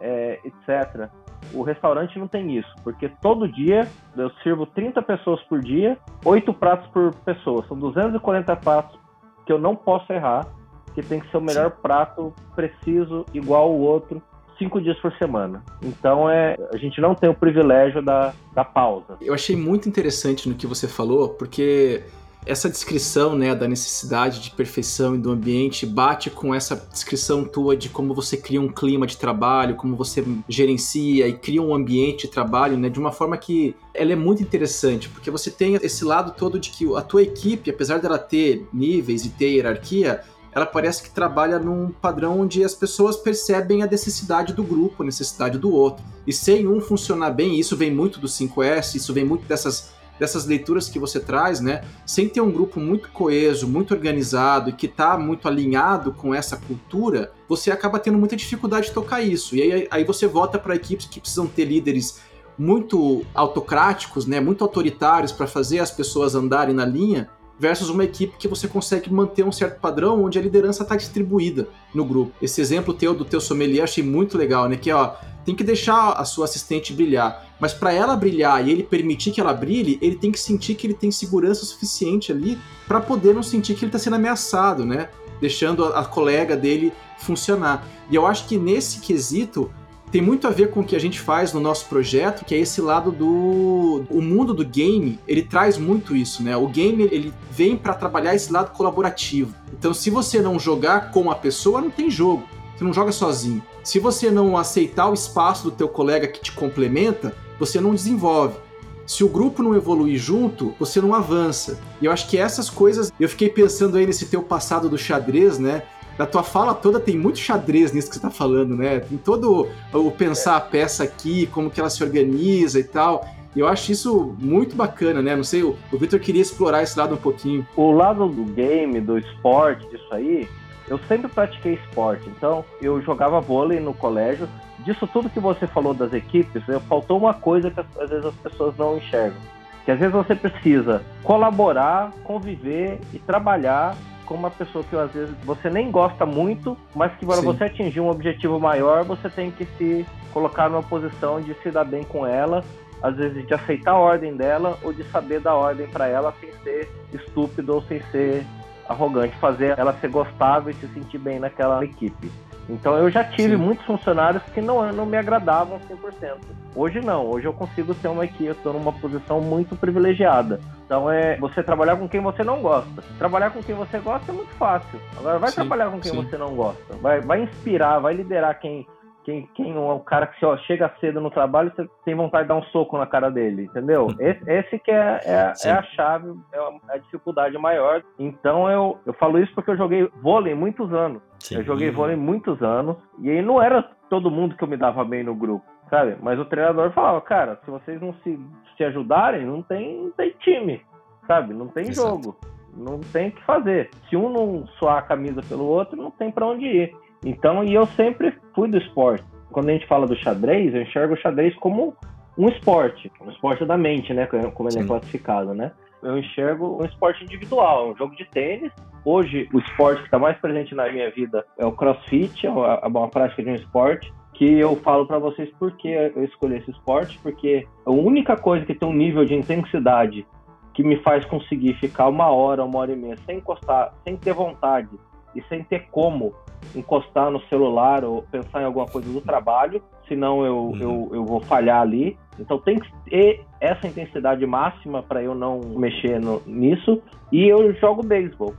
é, etc. O restaurante não tem isso, porque todo dia eu sirvo 30 pessoas por dia, 8 pratos por pessoa, são 240 pratos que eu não posso errar, que tem que ser o melhor Sim. prato preciso, igual o outro, cinco dias por semana. Então é, a gente não tem o privilégio da, da pausa. Eu achei muito interessante no que você falou, porque essa descrição né, da necessidade de perfeição e do ambiente bate com essa descrição tua de como você cria um clima de trabalho, como você gerencia e cria um ambiente de trabalho, né, de uma forma que ela é muito interessante, porque você tem esse lado todo de que a tua equipe, apesar dela ter níveis e ter hierarquia, ela parece que trabalha num padrão onde as pessoas percebem a necessidade do grupo, a necessidade do outro. E sem um funcionar bem, isso vem muito do 5S, isso vem muito dessas, dessas leituras que você traz, né? Sem ter um grupo muito coeso, muito organizado e que está muito alinhado com essa cultura, você acaba tendo muita dificuldade de tocar isso. E aí, aí você volta para equipes que precisam ter líderes muito autocráticos, né, muito autoritários para fazer as pessoas andarem na linha versus uma equipe que você consegue manter um certo padrão onde a liderança está distribuída no grupo. Esse exemplo teu do teu sommelier achei muito legal, né? Que ó, tem que deixar a sua assistente brilhar, mas para ela brilhar e ele permitir que ela brilhe, ele tem que sentir que ele tem segurança suficiente ali para poder não sentir que ele está sendo ameaçado, né? Deixando a, a colega dele funcionar. E eu acho que nesse quesito tem muito a ver com o que a gente faz no nosso projeto, que é esse lado do o mundo do game, ele traz muito isso, né? O game ele vem para trabalhar esse lado colaborativo. Então, se você não jogar com a pessoa, não tem jogo. Você não joga sozinho. Se você não aceitar o espaço do teu colega que te complementa, você não desenvolve. Se o grupo não evoluir junto, você não avança. E eu acho que essas coisas, eu fiquei pensando aí nesse teu passado do xadrez, né? da tua fala toda tem muito xadrez nisso que você tá falando, né? Tem todo o pensar a peça aqui, como que ela se organiza e tal. E eu acho isso muito bacana, né? Não sei, o, o Victor queria explorar esse lado um pouquinho. O lado do game, do esporte, disso aí, eu sempre pratiquei esporte. Então, eu jogava vôlei no colégio. Disso tudo que você falou das equipes, faltou uma coisa que às vezes as pessoas não enxergam. Que às vezes você precisa colaborar, conviver e trabalhar com uma pessoa que às vezes você nem gosta muito, mas que para Sim. você atingir um objetivo maior, você tem que se colocar numa posição de se dar bem com ela, às vezes de aceitar a ordem dela ou de saber dar ordem para ela sem ser estúpido ou sem ser arrogante, fazer ela ser gostável e se sentir bem naquela equipe. Então eu já tive Sim. muitos funcionários que não, não me agradavam 100%. Hoje não, hoje eu consigo ter uma equipe, eu estou numa posição muito privilegiada. Então é você trabalhar com quem você não gosta. Trabalhar com quem você gosta é muito fácil. Agora vai sim, trabalhar com quem sim. você não gosta. Vai, vai inspirar, vai liderar quem, quem, quem é o cara que ó, chega cedo no trabalho você tem vontade de dar um soco na cara dele, entendeu? Esse, esse que é, é, é, a chave, é a, dificuldade maior. Então eu, eu falo isso porque eu joguei vôlei muitos anos. Sim. Eu joguei vôlei muitos anos e aí não era todo mundo que eu me dava bem no grupo, sabe? Mas o treinador falava, cara, se vocês não se, se ajudarem, não tem, não tem time, sabe? Não tem Exato. jogo, não tem o que fazer. Se um não suar a camisa pelo outro, não tem para onde ir. Então, e eu sempre fui do esporte. Quando a gente fala do xadrez, eu enxergo o xadrez como um esporte, um esporte da mente, né? Como ele é Sim. é classificado, né? Eu enxergo um esporte individual, um jogo de tênis. Hoje, o esporte que está mais presente na minha vida é o crossfit, é uma, é uma prática de um esporte que eu falo para vocês por que eu escolhi esse esporte, porque a única coisa que tem um nível de intensidade que me faz conseguir ficar uma hora, uma hora e meia sem encostar, sem ter vontade e sem ter como encostar no celular ou pensar em alguma coisa do trabalho, senão eu, uhum. eu, eu vou falhar ali. Então tem que ter essa intensidade máxima para eu não mexer no, nisso. E eu jogo beisebol.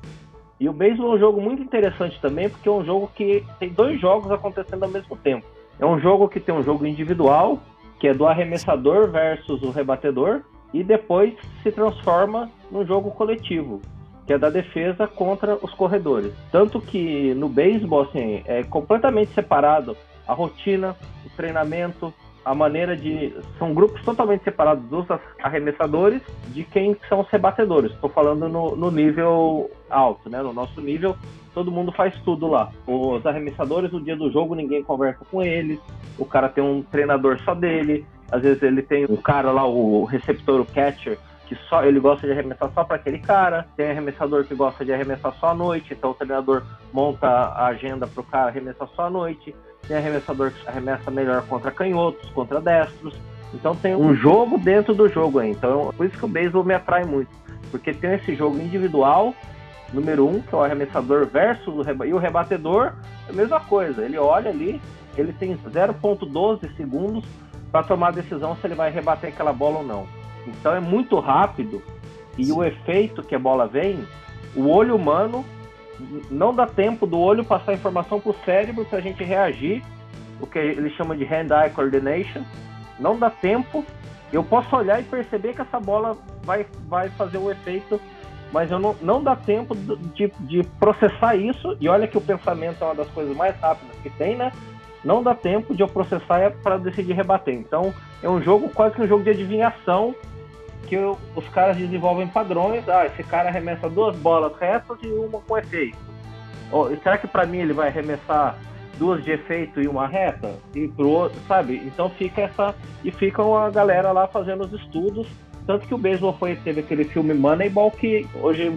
E o beisebol é um jogo muito interessante também, porque é um jogo que tem dois jogos acontecendo ao mesmo tempo. É um jogo que tem um jogo individual, que é do arremessador versus o rebatedor, e depois se transforma num jogo coletivo, que é da defesa contra os corredores. Tanto que no beisebol assim, é completamente separado a rotina, o treinamento, a maneira de. São grupos totalmente separados dos arremessadores de quem são os rebatedores. Estou falando no, no, nível alto, né? No nosso nível, todo mundo faz tudo lá. Os arremessadores, no dia do jogo, ninguém conversa com eles. O cara tem um treinador só dele. Às vezes ele tem um cara lá, o receptor, o catcher, que só ele gosta de arremessar só para aquele cara. Tem arremessador que gosta de arremessar só à noite, então o treinador monta a agenda para o cara arremessar só à noite. Tem arremessador que arremessa melhor contra canhotos, contra destros. Então tem um jogo dentro do jogo aí. Então por isso que o beisebol me atrai muito, porque tem esse jogo individual número um, que é o arremessador versus o reba e o rebatedor, é a mesma coisa. Ele olha ali, ele tem 0.12 segundos para tomar a decisão se ele vai rebater aquela bola ou não. Então é muito rápido e o efeito que a bola vem, o olho humano não dá tempo do olho passar informação para o cérebro para a gente reagir, o que ele chama de hand-eye coordination. Não dá tempo. Eu posso olhar e perceber que essa bola vai, vai fazer o efeito, mas eu não, não dá tempo de, de processar isso. E olha que o pensamento é uma das coisas mais rápidas que tem, né? Não dá tempo de eu processar para decidir rebater. Então é um jogo quase que um jogo de adivinhação que os caras desenvolvem padrões. Ah, esse cara arremessa duas bolas retas e uma com efeito. Oh, será que para mim ele vai arremessar duas de efeito e uma reta? E pro outro, sabe? Então fica essa. E fica a galera lá fazendo os estudos. Tanto que o beisebol foi, teve aquele filme Moneyball que hoje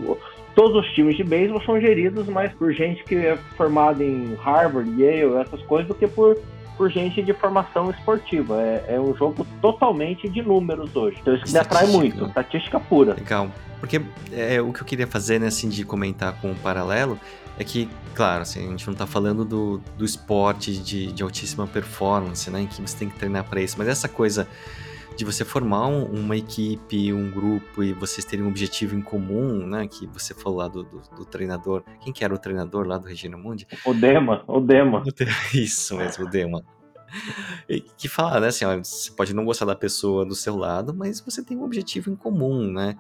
todos os times de beisebol são geridos mais por gente que é formada em Harvard, Yale, essas coisas, do que por por gente de formação esportiva. É, é um jogo totalmente de números hoje. Então isso me atrai muito, estatística pura. Legal. Porque é, o que eu queria fazer, né, assim, de comentar com um paralelo, é que, claro, assim, a gente não está falando do, do esporte de, de altíssima performance, né, em que você tem que treinar para isso, mas essa coisa de você formar um, uma equipe, um grupo e vocês terem um objetivo em comum, né? Que você falou lá do, do, do treinador. Quem que era o treinador lá do Regina Mundi? O Dema, o Dema. Isso mesmo, o Dema. que fala, né, assim, ó, você pode não gostar da pessoa do seu lado, mas você tem um objetivo em comum, né?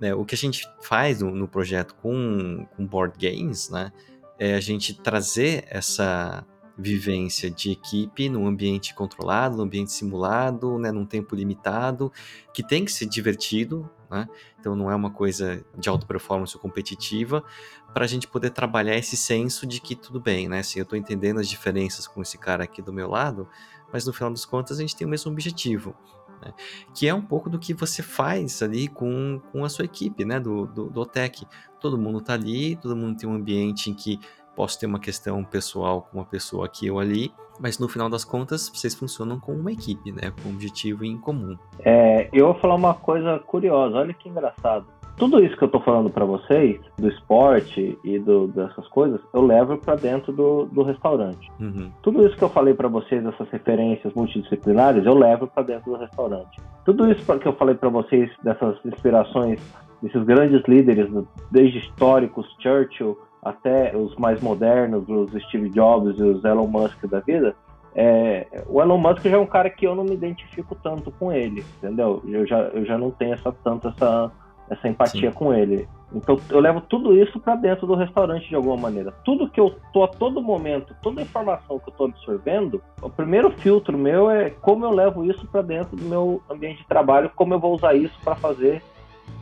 É, o que a gente faz no, no projeto com, com board games, né? É a gente trazer essa vivência de equipe num ambiente controlado, num ambiente simulado, né, num tempo limitado, que tem que ser divertido, né? Então não é uma coisa de alta performance ou competitiva, para a gente poder trabalhar esse senso de que tudo bem, né? Assim, eu estou entendendo as diferenças com esse cara aqui do meu lado, mas no final das contas a gente tem o mesmo objetivo. Né? Que é um pouco do que você faz ali com, com a sua equipe, né? Do, do, do OTEC. Todo mundo está ali, todo mundo tem um ambiente em que Posso ter uma questão pessoal com uma pessoa aqui ou ali, mas no final das contas vocês funcionam com uma equipe, né? Com um objetivo em comum. É, eu vou falar uma coisa curiosa, olha que engraçado. Tudo isso que eu tô falando para vocês, do esporte e do, dessas coisas, eu levo para dentro do, do restaurante. Uhum. Tudo isso que eu falei para vocês, essas referências multidisciplinares, eu levo para dentro do restaurante. Tudo isso que eu falei para vocês, dessas inspirações, desses grandes líderes, desde históricos, Churchill, até os mais modernos, os Steve Jobs e os Elon Musk da vida, é, o Elon Musk já é um cara que eu não me identifico tanto com ele, entendeu? Eu já, eu já não tenho essa, tanto essa, essa empatia Sim. com ele. Então eu levo tudo isso para dentro do restaurante de alguma maneira. Tudo que eu tô a todo momento, toda a informação que eu tô absorvendo, o primeiro filtro meu é como eu levo isso para dentro do meu ambiente de trabalho, como eu vou usar isso para fazer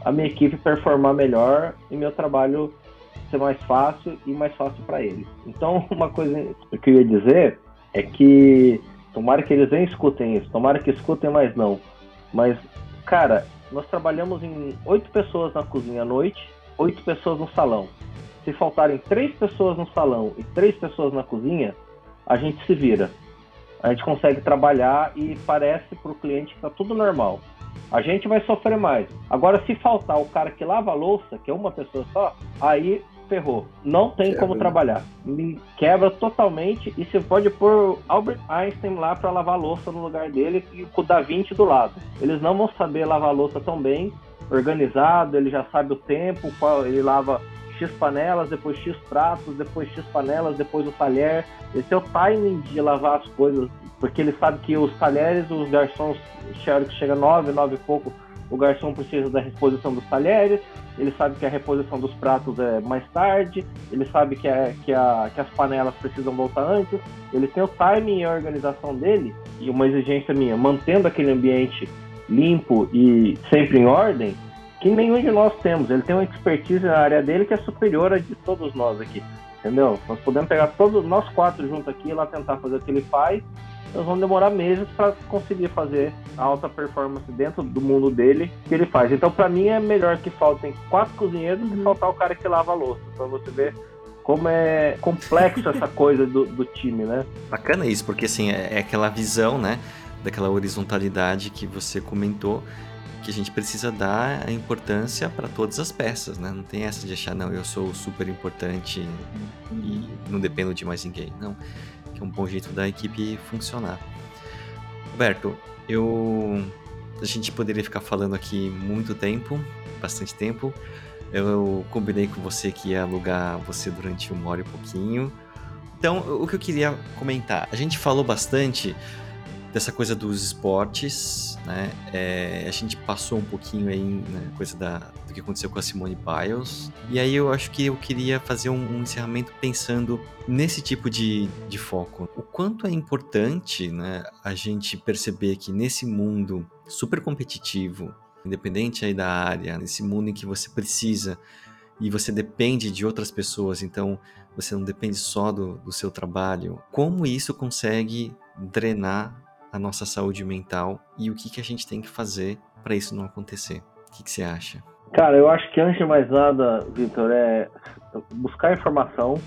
a minha equipe performar melhor e meu trabalho ser mais fácil e mais fácil para eles. Então, uma coisa que eu ia dizer é que tomara que eles nem escutem isso, tomara que escutem mais não. Mas, cara, nós trabalhamos em oito pessoas na cozinha à noite, oito pessoas no salão. Se faltarem três pessoas no salão e três pessoas na cozinha, a gente se vira. a gente consegue trabalhar e parece para o cliente que está tudo normal. A gente vai sofrer mais. Agora, se faltar o cara que lava a louça, que é uma pessoa só, aí ferrou. Não tem como trabalhar. Me quebra totalmente e você pode pôr Albert Einstein lá para lavar louça no lugar dele e com o Da Vinci do lado. Eles não vão saber lavar louça tão bem, organizado, ele já sabe o tempo, qual ele lava X panelas, depois X pratos, depois X panelas, depois o talher. Esse é o timing de lavar as coisas, porque ele sabe que os talheres, os garçons, que chega 9, 9 e pouco, o garçom precisa da reposição dos talheres, ele sabe que a reposição dos pratos é mais tarde, ele sabe que, é, que, a, que as panelas precisam voltar antes, ele tem o timing e a organização dele, e uma exigência minha, mantendo aquele ambiente limpo e sempre em ordem, que nenhum de nós temos. Ele tem uma expertise na área dele que é superior a de todos nós aqui. Entendeu? Nós podemos pegar todos nós quatro juntos aqui e lá tentar fazer o que ele faz. Nós vamos demorar meses para conseguir fazer a alta performance dentro do mundo dele que ele faz. Então, para mim, é melhor que faltem quatro cozinheiros do que uhum. faltar o cara que lava a louça. Para você ver como é complexo essa coisa do, do, time, né? Bacana isso, porque assim, é, é aquela visão, né? Daquela horizontalidade que você comentou que a gente precisa dar a importância para todas as peças, né? Não tem essa de achar, não, eu sou super importante e não dependo de mais ninguém. Não, que é um bom jeito da equipe funcionar. Roberto, eu a gente poderia ficar falando aqui muito tempo, bastante tempo. Eu combinei com você que ia alugar você durante uma hora e pouquinho. Então, o que eu queria comentar, a gente falou bastante dessa coisa dos esportes, né? É, a gente passou um pouquinho aí, né, coisa da, do que aconteceu com a Simone Biles. E aí eu acho que eu queria fazer um, um encerramento pensando nesse tipo de, de foco. O quanto é importante, né, a gente perceber que nesse mundo super competitivo, independente aí da área, nesse mundo em que você precisa e você depende de outras pessoas, então você não depende só do, do seu trabalho, como isso consegue drenar a nossa saúde mental e o que, que a gente tem que fazer para isso não acontecer. O que, que você acha? Cara, eu acho que antes de mais nada, Vitor, é buscar informação,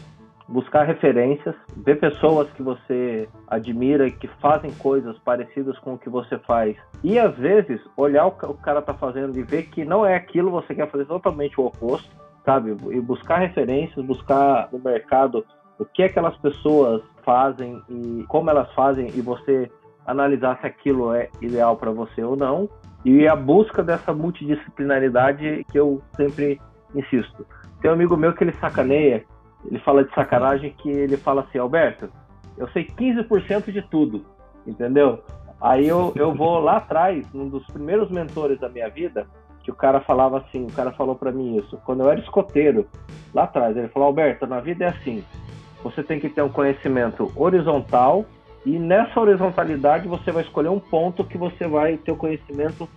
buscar referências, ver pessoas que você admira e que fazem coisas parecidas com o que você faz. E às vezes olhar o que o cara tá fazendo e ver que não é aquilo, você quer fazer totalmente o oposto, sabe? E buscar referências, buscar no mercado o que aquelas pessoas fazem e como elas fazem e você analisar se aquilo é ideal para você ou não, e a busca dessa multidisciplinaridade que eu sempre insisto. Tem um amigo meu que ele sacaneia, ele fala de sacanagem que ele fala assim, Alberto, eu sei 15% de tudo, entendeu? Aí eu, eu vou lá atrás, um dos primeiros mentores da minha vida, que o cara falava assim, o cara falou para mim isso, quando eu era escoteiro, lá atrás, ele falou, Alberto, na vida é assim, você tem que ter um conhecimento horizontal e nessa horizontalidade você vai escolher um ponto que você vai ter o conhecimento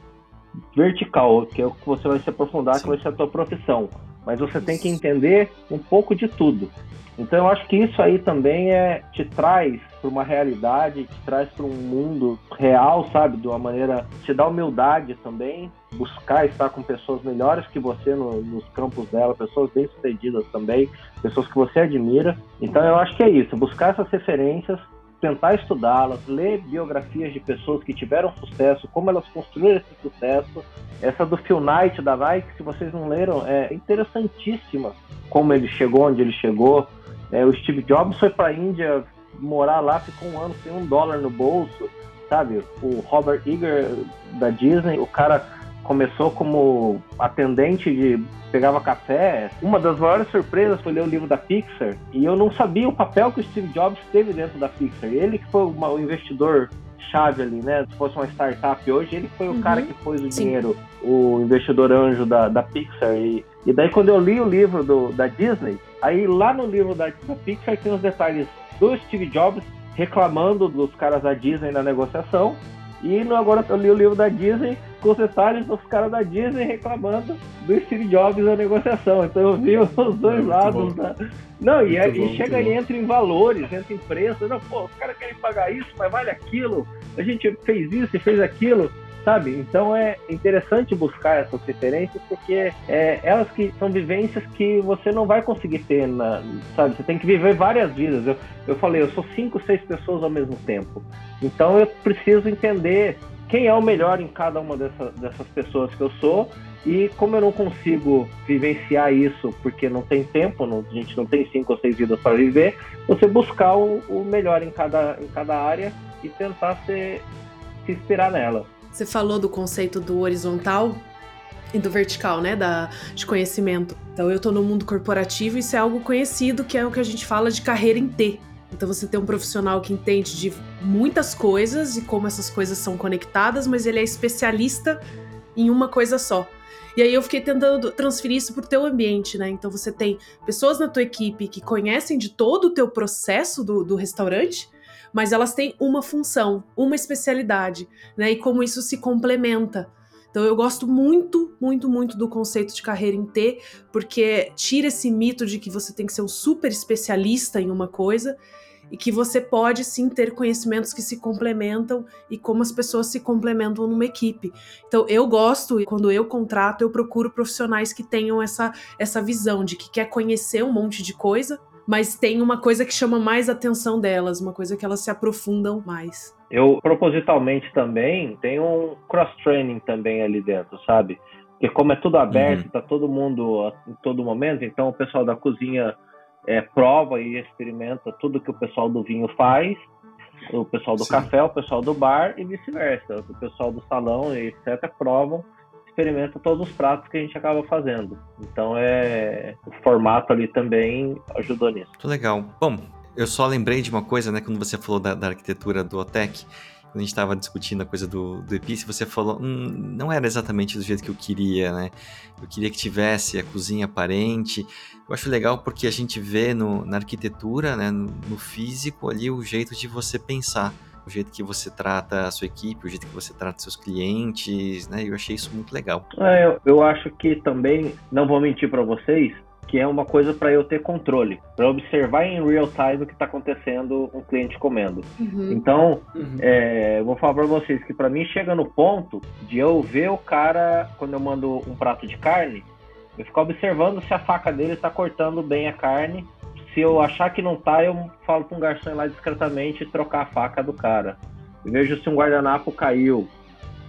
vertical, que é o que você vai se aprofundar, Sim. que vai ser a tua profissão. Mas você tem que entender um pouco de tudo. Então eu acho que isso aí também é te traz para uma realidade, te traz para um mundo real, sabe, de uma maneira te dá humildade também, buscar estar com pessoas melhores que você no, nos campos dela, pessoas bem sucedidas também, pessoas que você admira. Então eu acho que é isso, buscar essas referências tentar estudá-las, ler biografias de pessoas que tiveram sucesso, como elas construíram esse sucesso. Essa do Phil Knight da Nike, se vocês não leram, é interessantíssima como ele chegou onde ele chegou. É, o Steve Jobs foi para a Índia morar lá, ficou um ano sem um dólar no bolso, sabe? O Robert Iger da Disney, o cara começou como atendente de pegava café. Uma das maiores surpresas foi ler o livro da Pixar e eu não sabia o papel que o Steve Jobs teve dentro da Pixar. Ele que foi uma, o investidor chave ali, né? Se fosse uma startup hoje, ele foi o uhum. cara que pôs o Sim. dinheiro, o investidor anjo da, da Pixar. E, e daí quando eu li o livro do, da Disney, aí lá no livro da, da Pixar tem os detalhes do Steve Jobs reclamando dos caras da Disney na negociação e no, agora eu li o livro da Disney com os caras da Disney reclamando do Steve Jobs na negociação. Então eu vi os dois é lados. Da... Não, e, é, bom, e chega e entra em valores, entra em preço. Não, pô, os caras querem pagar isso, mas vale aquilo. A gente fez isso e fez aquilo. sabe? Então é interessante buscar essas referências porque é, elas que são vivências que você não vai conseguir ter, na, sabe? Você tem que viver várias vidas. Eu, eu falei, eu sou cinco, seis pessoas ao mesmo tempo. Então eu preciso entender quem é o melhor em cada uma dessa, dessas pessoas que eu sou e como eu não consigo vivenciar isso porque não tem tempo, não, a gente não tem cinco ou seis vidas para viver, você buscar o, o, melhor em cada, em cada área e tentar se, se inspirar nela. Você falou do conceito do horizontal e do vertical, né, da, de conhecimento. Então eu estou no mundo corporativo, isso é algo conhecido, que é o que a gente fala de carreira em T. Então você tem um profissional que entende de muitas coisas e como essas coisas são conectadas, mas ele é especialista em uma coisa só. E aí eu fiquei tentando transferir isso para o teu ambiente, né? Então você tem pessoas na tua equipe que conhecem de todo o teu processo do, do restaurante, mas elas têm uma função, uma especialidade, né? E como isso se complementa. Então eu gosto muito, muito, muito do conceito de carreira em T, porque tira esse mito de que você tem que ser um super especialista em uma coisa e que você pode sim ter conhecimentos que se complementam e como as pessoas se complementam numa equipe. Então eu gosto e quando eu contrato eu procuro profissionais que tenham essa essa visão de que quer conhecer um monte de coisa, mas tem uma coisa que chama mais atenção delas, uma coisa que elas se aprofundam mais. Eu propositalmente também tenho um cross-training também ali dentro, sabe? Porque como é tudo aberto, uhum. tá todo mundo em todo momento, então o pessoal da cozinha é, prova e experimenta tudo que o pessoal do vinho faz, o pessoal do Sim. café, o pessoal do bar e vice-versa. O pessoal do salão e etc. provam, experimenta todos os pratos que a gente acaba fazendo. Então é o formato ali também ajudou nisso. Muito legal. Bom, eu só lembrei de uma coisa, né, quando você falou da, da arquitetura do OTEC quando a gente estava discutindo a coisa do, do Epice, você falou, hum, não era exatamente do jeito que eu queria, né? Eu queria que tivesse a cozinha aparente. Eu acho legal porque a gente vê no, na arquitetura, né, no, no físico ali, o jeito de você pensar o jeito que você trata a sua equipe, o jeito que você trata seus clientes, né? Eu achei isso muito legal. É, eu, eu acho que também, não vou mentir para vocês, que é uma coisa para eu ter controle, para observar em real time o que está acontecendo um cliente comendo. Uhum. Então, uhum. É, vou falar para vocês que para mim chega no ponto de eu ver o cara quando eu mando um prato de carne, eu ficar observando se a faca dele está cortando bem a carne. Se eu achar que não tá, eu falo para um garçom ir lá discretamente trocar a faca do cara. Eu vejo se um guardanapo caiu,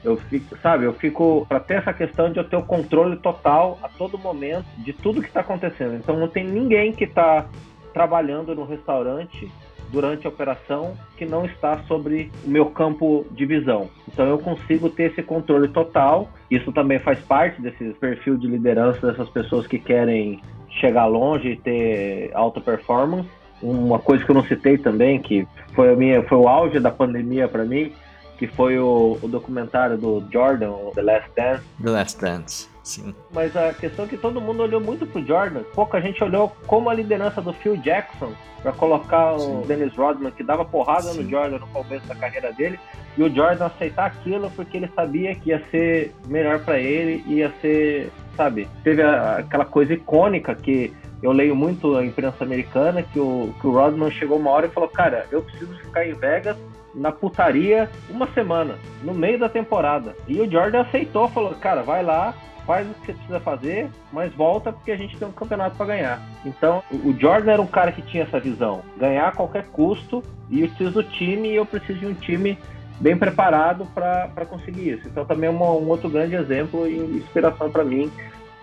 eu fico, sabe, eu fico para ter essa questão de eu ter o controle total a todo momento de tudo que está acontecendo. Então não tem ninguém que está trabalhando no restaurante durante a operação que não está sobre o meu campo de visão. Então eu consigo ter esse controle total. Isso também faz parte desse perfil de liderança dessas pessoas que querem chegar longe e ter alta performance. Uma coisa que eu não citei também, que foi, a minha, foi o auge da pandemia para mim, que foi o, o documentário do Jordan, The Last Dance. The Last Dance, sim. Mas a questão é que todo mundo olhou muito pro Jordan, pouca gente olhou como a liderança do Phil Jackson para colocar sim. o Dennis Rodman, que dava porrada sim. no Jordan no começo da carreira dele, e o Jordan aceitar aquilo porque ele sabia que ia ser melhor para ele, ia ser, sabe, teve a, aquela coisa icônica que eu leio muito a imprensa americana que o, que o Rodman chegou uma hora e falou, cara, eu preciso ficar em Vegas na putaria uma semana, no meio da temporada. E o Jordan aceitou, falou: cara, vai lá, faz o que você precisa fazer, mas volta porque a gente tem um campeonato para ganhar. Então, o Jordan era um cara que tinha essa visão: ganhar a qualquer custo, e eu preciso do time, e eu preciso de um time bem preparado para conseguir isso. Então, também é um, um outro grande exemplo e inspiração para mim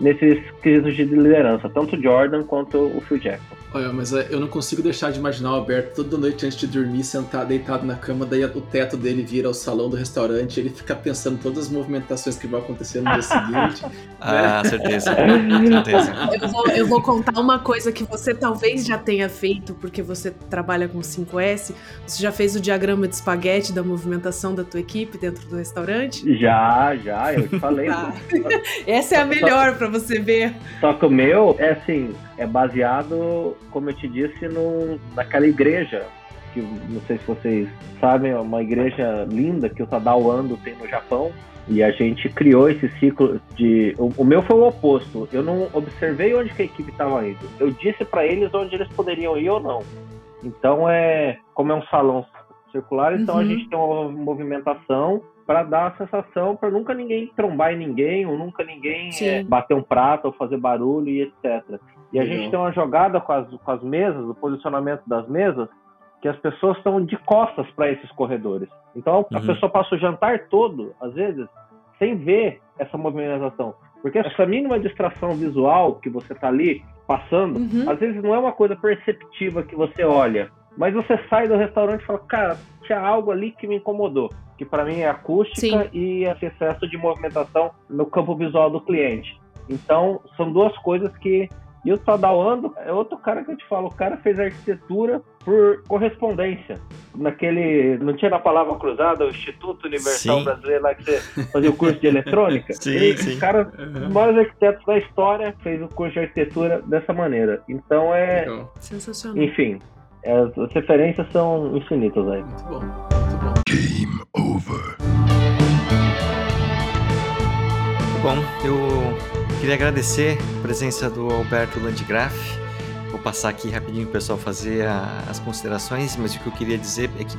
nesses quesitos de liderança, tanto Jordan quanto o Phil Jackson. Olha, mas é, eu não consigo deixar de imaginar o Alberto toda noite antes de dormir, sentado, deitado na cama, daí o teto dele vira o salão do restaurante, ele fica pensando todas as movimentações que vão acontecer no dia seguinte. ah, né? certeza. certeza. Eu vou, eu vou contar uma coisa que você talvez já tenha feito, porque você trabalha com 5S. Você já fez o diagrama de espaguete da movimentação da tua equipe dentro do restaurante? Já, já, eu te falei. Ah. Essa é a melhor para você ver. Só que o meu é assim, é baseado, como eu te disse, no, naquela igreja, que não sei se vocês sabem, é uma igreja linda que o Tadao Ando tem no Japão. E a gente criou esse ciclo de. O, o meu foi o oposto. Eu não observei onde que a equipe estava indo. Eu disse para eles onde eles poderiam ir ou não. Então é como é um salão circular, então Uhum. a gente tem uma movimentação para dar a sensação para nunca ninguém trombar em ninguém, ou nunca ninguém é, bater um prato ou fazer barulho e etc. E a Legal. gente tem uma jogada com as, com as mesas, o posicionamento das mesas, que as pessoas estão de costas para esses corredores. Então a Uhum. pessoa passa o jantar todo, às vezes, sem ver essa movimentação. Porque essa mínima distração visual que você está ali passando, Uhum. às vezes não é uma coisa perceptiva que você olha, mas você sai do restaurante e fala, cara, tinha algo ali que me incomodou. Que para mim é acústica Sim. e esse excesso de movimentação no campo visual do cliente. Então, são duas coisas que. E o Tadawando é outro cara que eu te falo, o cara fez arquitetura por correspondência. Naquele. Não tinha na palavra cruzada, o Instituto Universal Sim. Brasileiro lá que você fazia o curso de eletrônica. Sim, Ele, sim. O cara, os maiores arquitetos da história, fez o curso de arquitetura dessa maneira. Então é. Legal. Sensacional. Enfim, as, as referências são infinitas aí. Muito bom, muito bom. Game over. Bom, eu queria agradecer a presença do Alberto Landgraf. Vou passar aqui rapidinho o pessoal fazer a- as considerações, mas o que eu queria dizer é que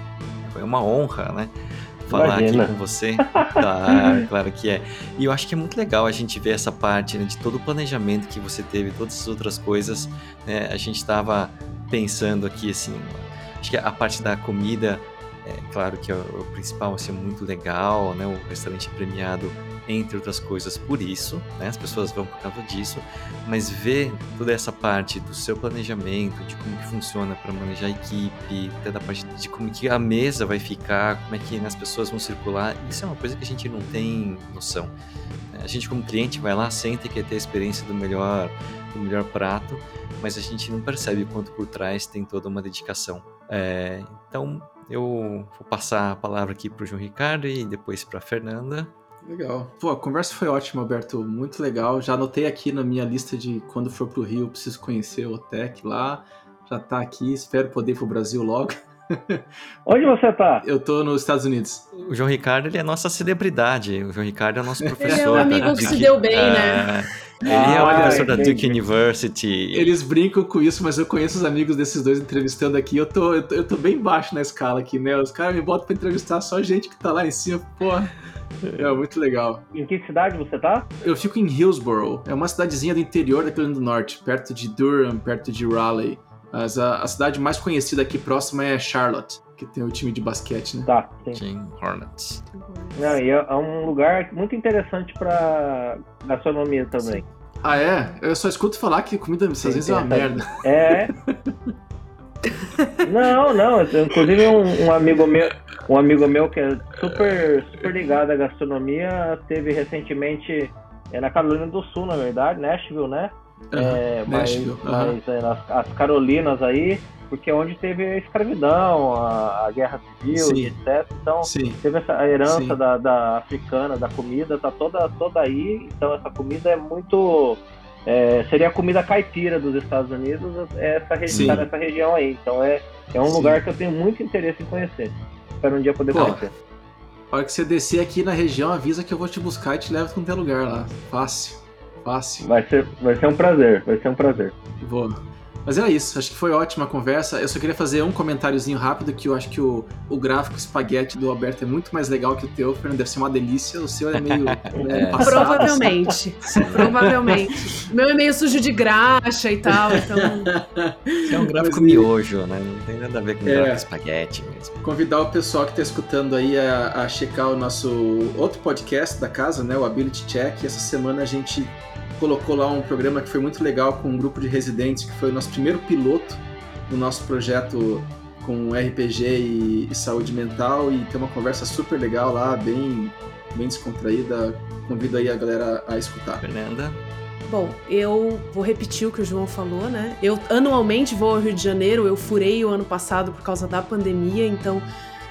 foi uma honra, né? Falar Imagina. aqui com você. Claro, claro que é. E eu acho que é muito legal a gente ver essa parte né, de todo o planejamento que você teve, todas as outras coisas. né? A gente estava pensando aqui, assim, acho que a parte da comida, é claro que é o, principal, assim, é muito legal, né? O restaurante premiado entre outras coisas por isso, né? As pessoas vão por causa disso, mas ver toda essa parte do seu planejamento, de como que funciona para manejar a equipe, até da parte de como que a mesa vai ficar, como é que né, as pessoas vão circular, isso é uma coisa que a gente não tem noção. A gente como cliente vai lá, sente que quer ter a experiência do melhor, do melhor prato, mas a gente não percebe o quanto por trás tem toda uma dedicação. É, então eu vou passar a palavra aqui para o João Ricardo e depois para a Fernanda. Legal. Pô, a conversa foi ótima, Alberto. Muito legal. Já anotei aqui na minha lista de quando for pro Rio, eu preciso conhecer o OTEC lá. Já tá aqui, espero poder ir pro Brasil logo. Onde você tá? Eu tô nos Estados Unidos. O João Ricardo ele é a nossa celebridade. O João Ricardo é o nosso Ele professor. é um amigo que se deu bem, É, né? Ele é o Ah, professor da Duke. University. Eles brincam com isso, mas eu conheço os amigos desses dois entrevistando aqui. Eu tô, eu tô, eu tô bem baixo na escala aqui, né? Os caras me botam pra entrevistar só gente que tá lá em cima. Pô, é muito legal. Em que cidade você tá? Eu fico em Hillsborough. É uma cidadezinha do interior da Carolina do Norte, perto de Durham, perto de Raleigh. Mas a, a cidade mais conhecida aqui próxima é Charlotte, que tem o time de basquete, né? Tá, sim. Jim Hornets. Não, e é é um lugar muito interessante pra gastronomia também. Ah, é? Eu só escuto falar que comida às vezes é uma essa- merda. É. Não, não. Inclusive um, um amigo meu, um amigo meu que é super, super ligado à gastronomia, teve recentemente é na Carolina do Sul, na verdade, Nashville, né? É, Aham, mas Nashville, aham. mas é, nas, as Carolinas aí, porque é onde teve a escravidão, a, a guerra civil Sim. etc. Então Sim. teve essa a herança da, da africana, da comida, tá toda, toda aí. Então essa comida é muito. é, seria a comida caipira dos Estados Unidos, é essa, regi tá nessa região aí. Então é, é um lugar que eu tenho muito interesse em conhecer. Espero um dia poder Pô. conhecer. A hora que você descer aqui na região, avisa que eu vou te buscar e te levo pra qualquer lugar lá. Fácil. Fácil. Vai ser, vai ser um prazer, vai ser um prazer. Vou. Mas é isso, acho que foi ótima a conversa. Eu só queria fazer um comentáriozinho rápido, que eu acho que o, o gráfico espaguete do Alberto é muito mais legal que o teu, Fernando. Deve ser uma delícia. O seu é meio É. passado. Provavelmente. Provavelmente. O meu é meio sujo de graxa e tal, então. É um gráfico Mas- miojo, né? Não tem nada a ver com É. gráfico espaguete mesmo. Convidar o pessoal que está escutando aí a, a checar o nosso outro podcast da casa, né? O Ability Check. Essa semana a gente colocou lá um programa que foi muito legal com um grupo de residentes, que foi o nosso primeiro piloto do nosso projeto com RPG e, e saúde mental. E tem uma conversa super legal lá, bem, bem descontraída. Convido aí a galera a escutar. Fernanda. Bom, eu vou repetir o que o João falou, né? Eu anualmente vou ao Rio de Janeiro, eu furei o ano passado por causa da pandemia, então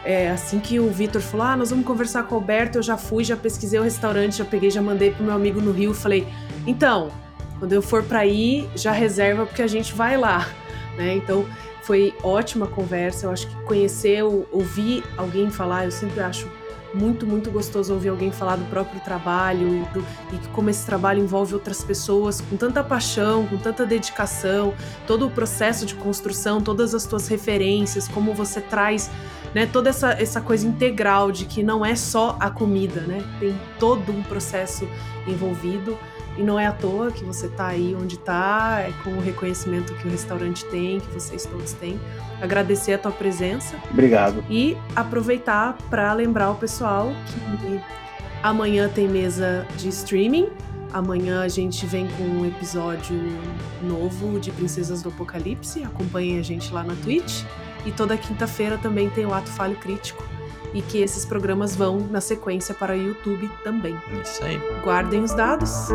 é, assim que o Vitor falou, ah, nós vamos conversar com o Alberto, eu já fui, já pesquisei o restaurante, já peguei, já mandei pro meu amigo no Rio, falei, então, quando eu for para aí, já reserva porque a gente vai lá, né? Então foi ótima conversa, eu acho que conhecer, ou- ouvir alguém falar, eu sempre acho muito, muito gostoso ouvir alguém falar do próprio trabalho e, do, e como esse trabalho envolve outras pessoas com tanta paixão, com tanta dedicação, todo o processo de construção, todas as tuas referências, como você traz né, toda essa, essa coisa integral de que não é só a comida, né? Tem todo um processo envolvido. E não é à toa que você está aí onde está, é com o reconhecimento que o restaurante tem, que vocês todos têm. Agradecer a tua presença. Obrigado. E aproveitar para lembrar o pessoal que amanhã tem mesa de streaming. Amanhã a gente vem com um episódio novo de Princesas do Apocalipse. Acompanhem a gente lá na Twitch. E toda quinta-feira também tem o Ato Falho Crítico e que esses programas vão na sequência para o YouTube também. Isso aí. Guardem os dados.